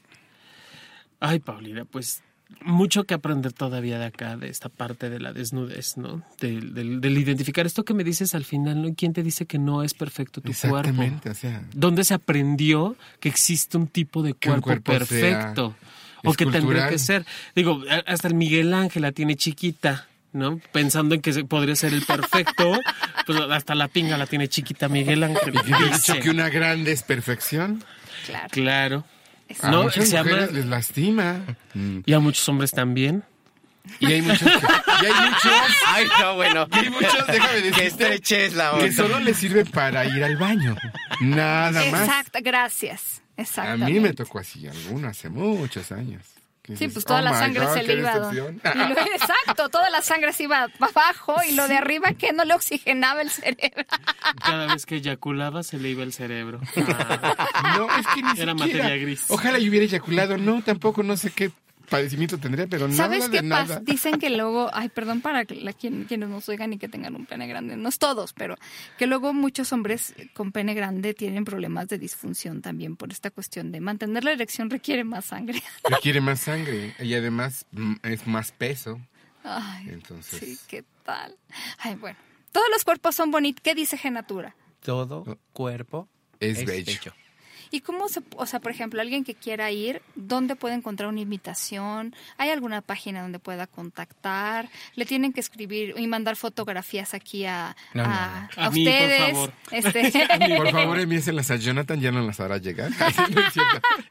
Ay, Paulina, pues mucho que aprender todavía de acá, de esta parte de la desnudez, ¿no? Del, del- del identificar esto que me dices al final, ¿no? ¿Quién te dice que no es perfecto tu cuerpo? Exactamente, o sea, ¿Dónde se aprendió que existe un tipo de cuerpo, cuerpo perfecto? O que tendría que ser. Digo, a- hasta el Miguel Ángel la tiene chiquita, ¿no? Pensando en que se- podría ser el perfecto, pues hasta la pinga la tiene chiquita Miguel Ángel. y dicho que una grande es perfección. Claro. Claro. A No, muchas se llama- mujeres les lastima. Y a muchos hombres también. Y hay muchos, que- y hay muchos, Ay, no, bueno. y hay muchos, déjame Que decirte, estreches la que onda. solo les sirve para ir al baño. Nada más. Exacto, gracias. A mí me tocó así, alguno hace muchos años. Que Sí, dices, pues toda "Oh la sangre God, se le iba. decepción". y lo- exacto, toda la sangre se iba para abajo y lo de arriba que no le oxigenaba el cerebro. Cada vez que eyaculaba se le iba el cerebro. Ah, No, es que ni Era siquiera. materia gris. Ojalá yo hubiera eyaculado. No, tampoco no sé qué padecimiento tendría, pero ¿Sabes nada qué de pasa? nada. Dicen que luego, ay, perdón para la- quien- quienes nos oigan y que tengan un pene grande, no es todos, pero que luego muchos hombres con pene grande tienen problemas de disfunción también por esta cuestión de mantener la erección requiere más sangre. Requiere más sangre y además mm, es más peso. Ay, Entonces, sí, ¿qué tal? Ay, bueno. Todos los cuerpos son bonitos. ¿Qué dice Genatura? Todo cuerpo Es bello. ¿Y cómo se, o sea, por ejemplo, alguien que quiera ir, ¿dónde puede encontrar una invitación? ¿Hay alguna página donde pueda contactar? ¿Le tienen que escribir y mandar fotografías aquí a, No, a, no. a A mí, por ustedes? favor. Este, Por favor, envíenselas a Jonathan, ya no las hará llegar.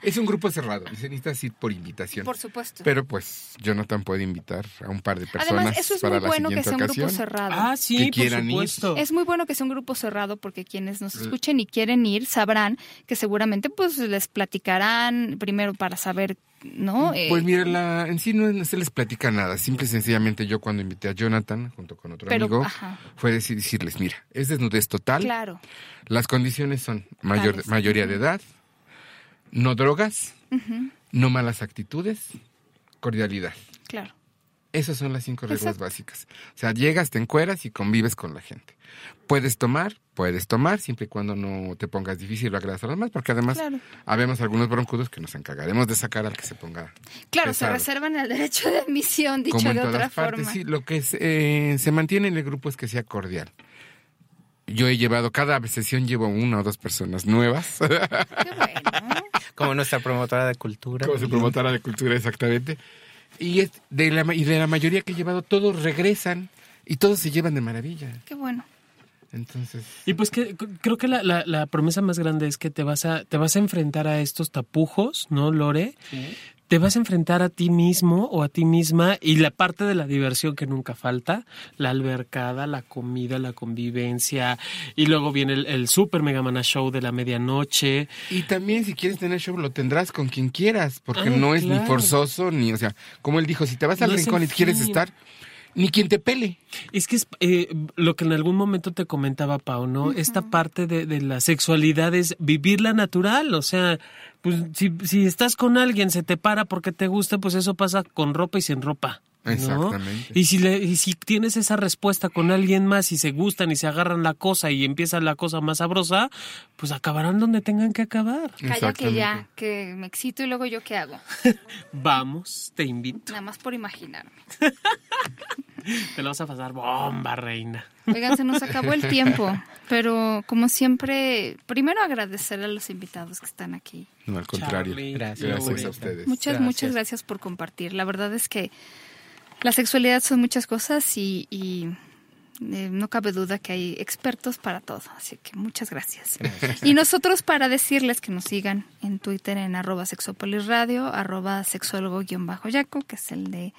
Es, un grupo cerrado se necesita ir por invitación. por supuesto. Pero pues Jonathan puede invitar a un par de personas Además, eso es para muy la bueno que sea un ocasión. grupo cerrado. Ah, sí, Que por quieran ir. supuesto. Es muy bueno que sea un grupo cerrado porque quienes Eh. nos escuchen y quieren ir sabrán que seguramente pues les platicarán primero para saber, ¿no? Eh, Pues mira, la, en sí no, no se les platica nada. Simple y sencillamente yo cuando invité a Jonathan junto con otro Pero, amigo ajá. fue decir, decirles, mira, es desnudez total. claro, Las condiciones son mayor, mayoría de edad, no drogas, no malas actitudes, cordialidad. claro. Esas son las cinco reglas Exacto. básicas. O sea, llegas, te encueras y convives con la gente. Puedes tomar, puedes tomar, siempre y cuando no te pongas difícil o agradas a los demás, porque además Claro. habemos algunos broncudos que nos encargaremos de sacar al que se ponga Claro, se reservan el derecho de admisión, dicho Como en de todas otra partes, forma. sí. Lo que se, eh, se mantiene en el grupo es que sea cordial. Yo he llevado, cada sesión llevo una o dos personas nuevas. Qué bueno. Como nuestra promotora de cultura. Como su promotora de cultura, exactamente. Y, es de la, ma- y de la mayoría que he llevado, todos regresan y todos se llevan de maravilla. Qué bueno. Entonces, Y pues que creo que la, la- la promesa más grande es que te vas a te vas a enfrentar a estos tapujos, ¿no, Lore? te vas a enfrentar a ti mismo o a ti misma y la parte de la diversión que nunca falta, la albercada, la comida, la convivencia y luego viene el, el super mega mana show de la medianoche. Y también si quieres tener show lo tendrás con quien quieras, porque Ah, no es ni forzoso ni, o sea, como él dijo, si te vas al No rincón y quieres estar, ni quien te pele. Es que es eh, lo que en algún momento te comentaba Pau, ¿no? Esta parte de, de la sexualidad es vivirla natural, o sea, pues si, si estás con alguien, se te para porque te gusta, pues eso pasa con ropa y sin ropa. ¿no? Exactamente. Y si, le, y si tienes esa respuesta con alguien más y se gustan y se agarran la cosa y empieza la cosa más sabrosa, pues acabarán donde tengan que acabar. Calla que ya, que me excito y luego yo qué hago. Vamos, te invito. Nada más por imaginarme. Te lo vas a pasar bomba, reina. Oigan, se nos acabó el tiempo, pero como siempre, primero agradecer a los invitados que están aquí. No, al contrario. Charlie, Gracias. Gracias a ustedes. Muchas, Gracias. muchas gracias por compartir. La verdad es que la sexualidad son muchas cosas y, y, eh, no cabe duda que hay expertos para todo. Así que muchas gracias. Y nosotros para decirles que nos sigan en Twitter en arroba sexopolisradio, arroba sexólogo-yaco, que es el de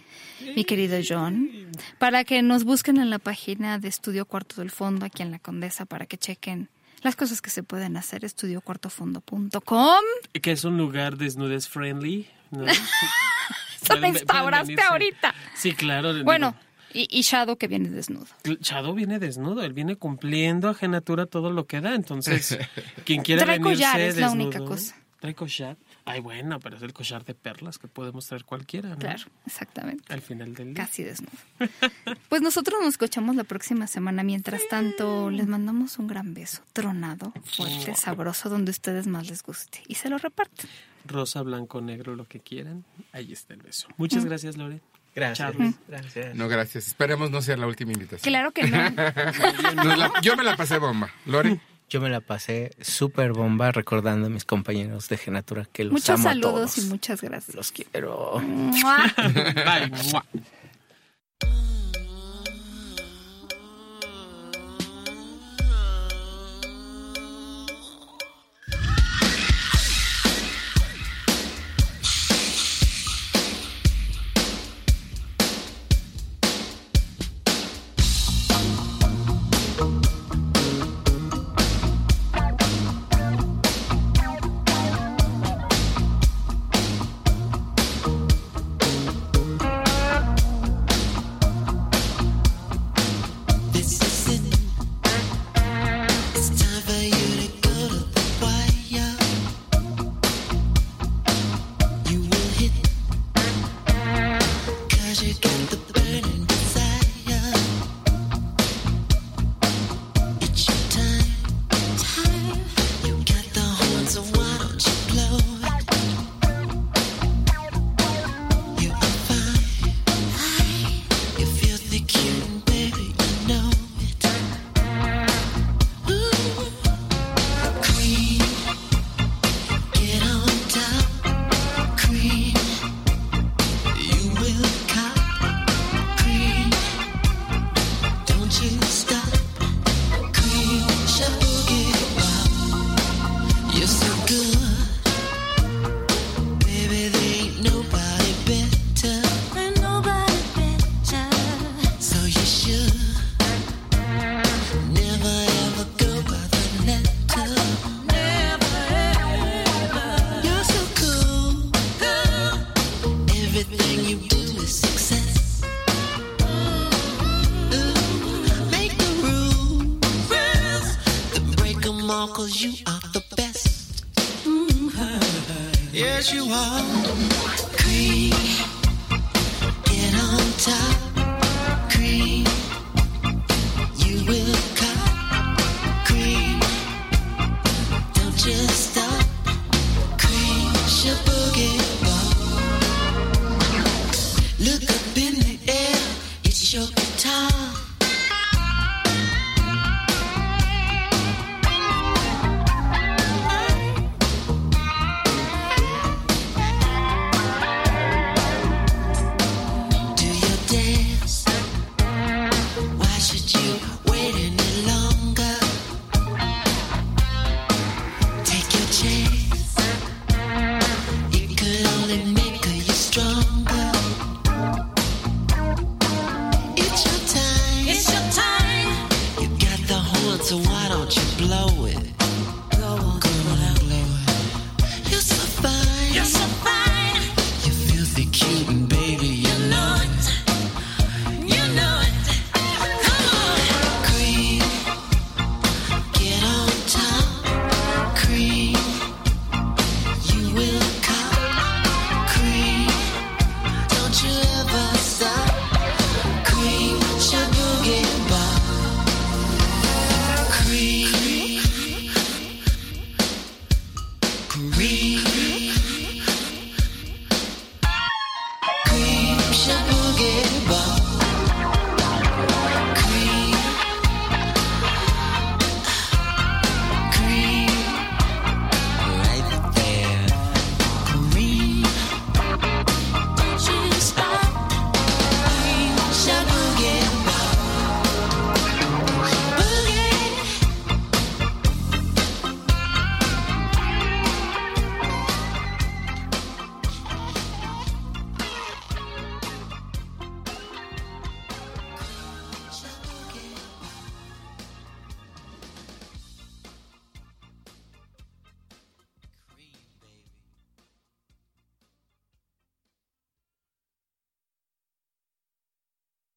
mi querido John. Para que nos busquen en la página de Estudio Cuarto del Fondo, aquí en La Condesa, para que chequen las cosas que se pueden hacer, estudiocuartofondo.com. Que es un lugar desnudes friendly, ¿no? Eso pueden instauraste ahorita. Sí, claro. digo, Bueno, y, y Shadow que viene desnudo. Shadow viene desnudo, él viene cumpliendo a Genatura todo lo que da, entonces quien quiera Trae collar, es la única cosa. Trae collar. Ay, bueno, pero es el collar de perlas que podemos traer cualquiera, ¿no? Claro, exactamente. Al final del día. Casi desnudo. Pues nosotros nos escuchamos la próxima semana. Mientras tanto, les mandamos un gran beso, tronado, fuerte, sabroso, donde a ustedes más les guste. Y se lo reparten. Rosa, blanco, negro, lo que quieran. Ahí está el beso. Muchas Mm. gracias, Lore. Gracias. Charlie. Gracias. No, gracias. Esperemos no sea la última invitación. Claro que no. La- yo me la pasé bomba. Lore, Yo me la pasé súper bomba recordando a mis compañeros de Genatura que los Muchos amo a saludos todos. y muchas gracias. Los quiero. ¡Mua! Bye.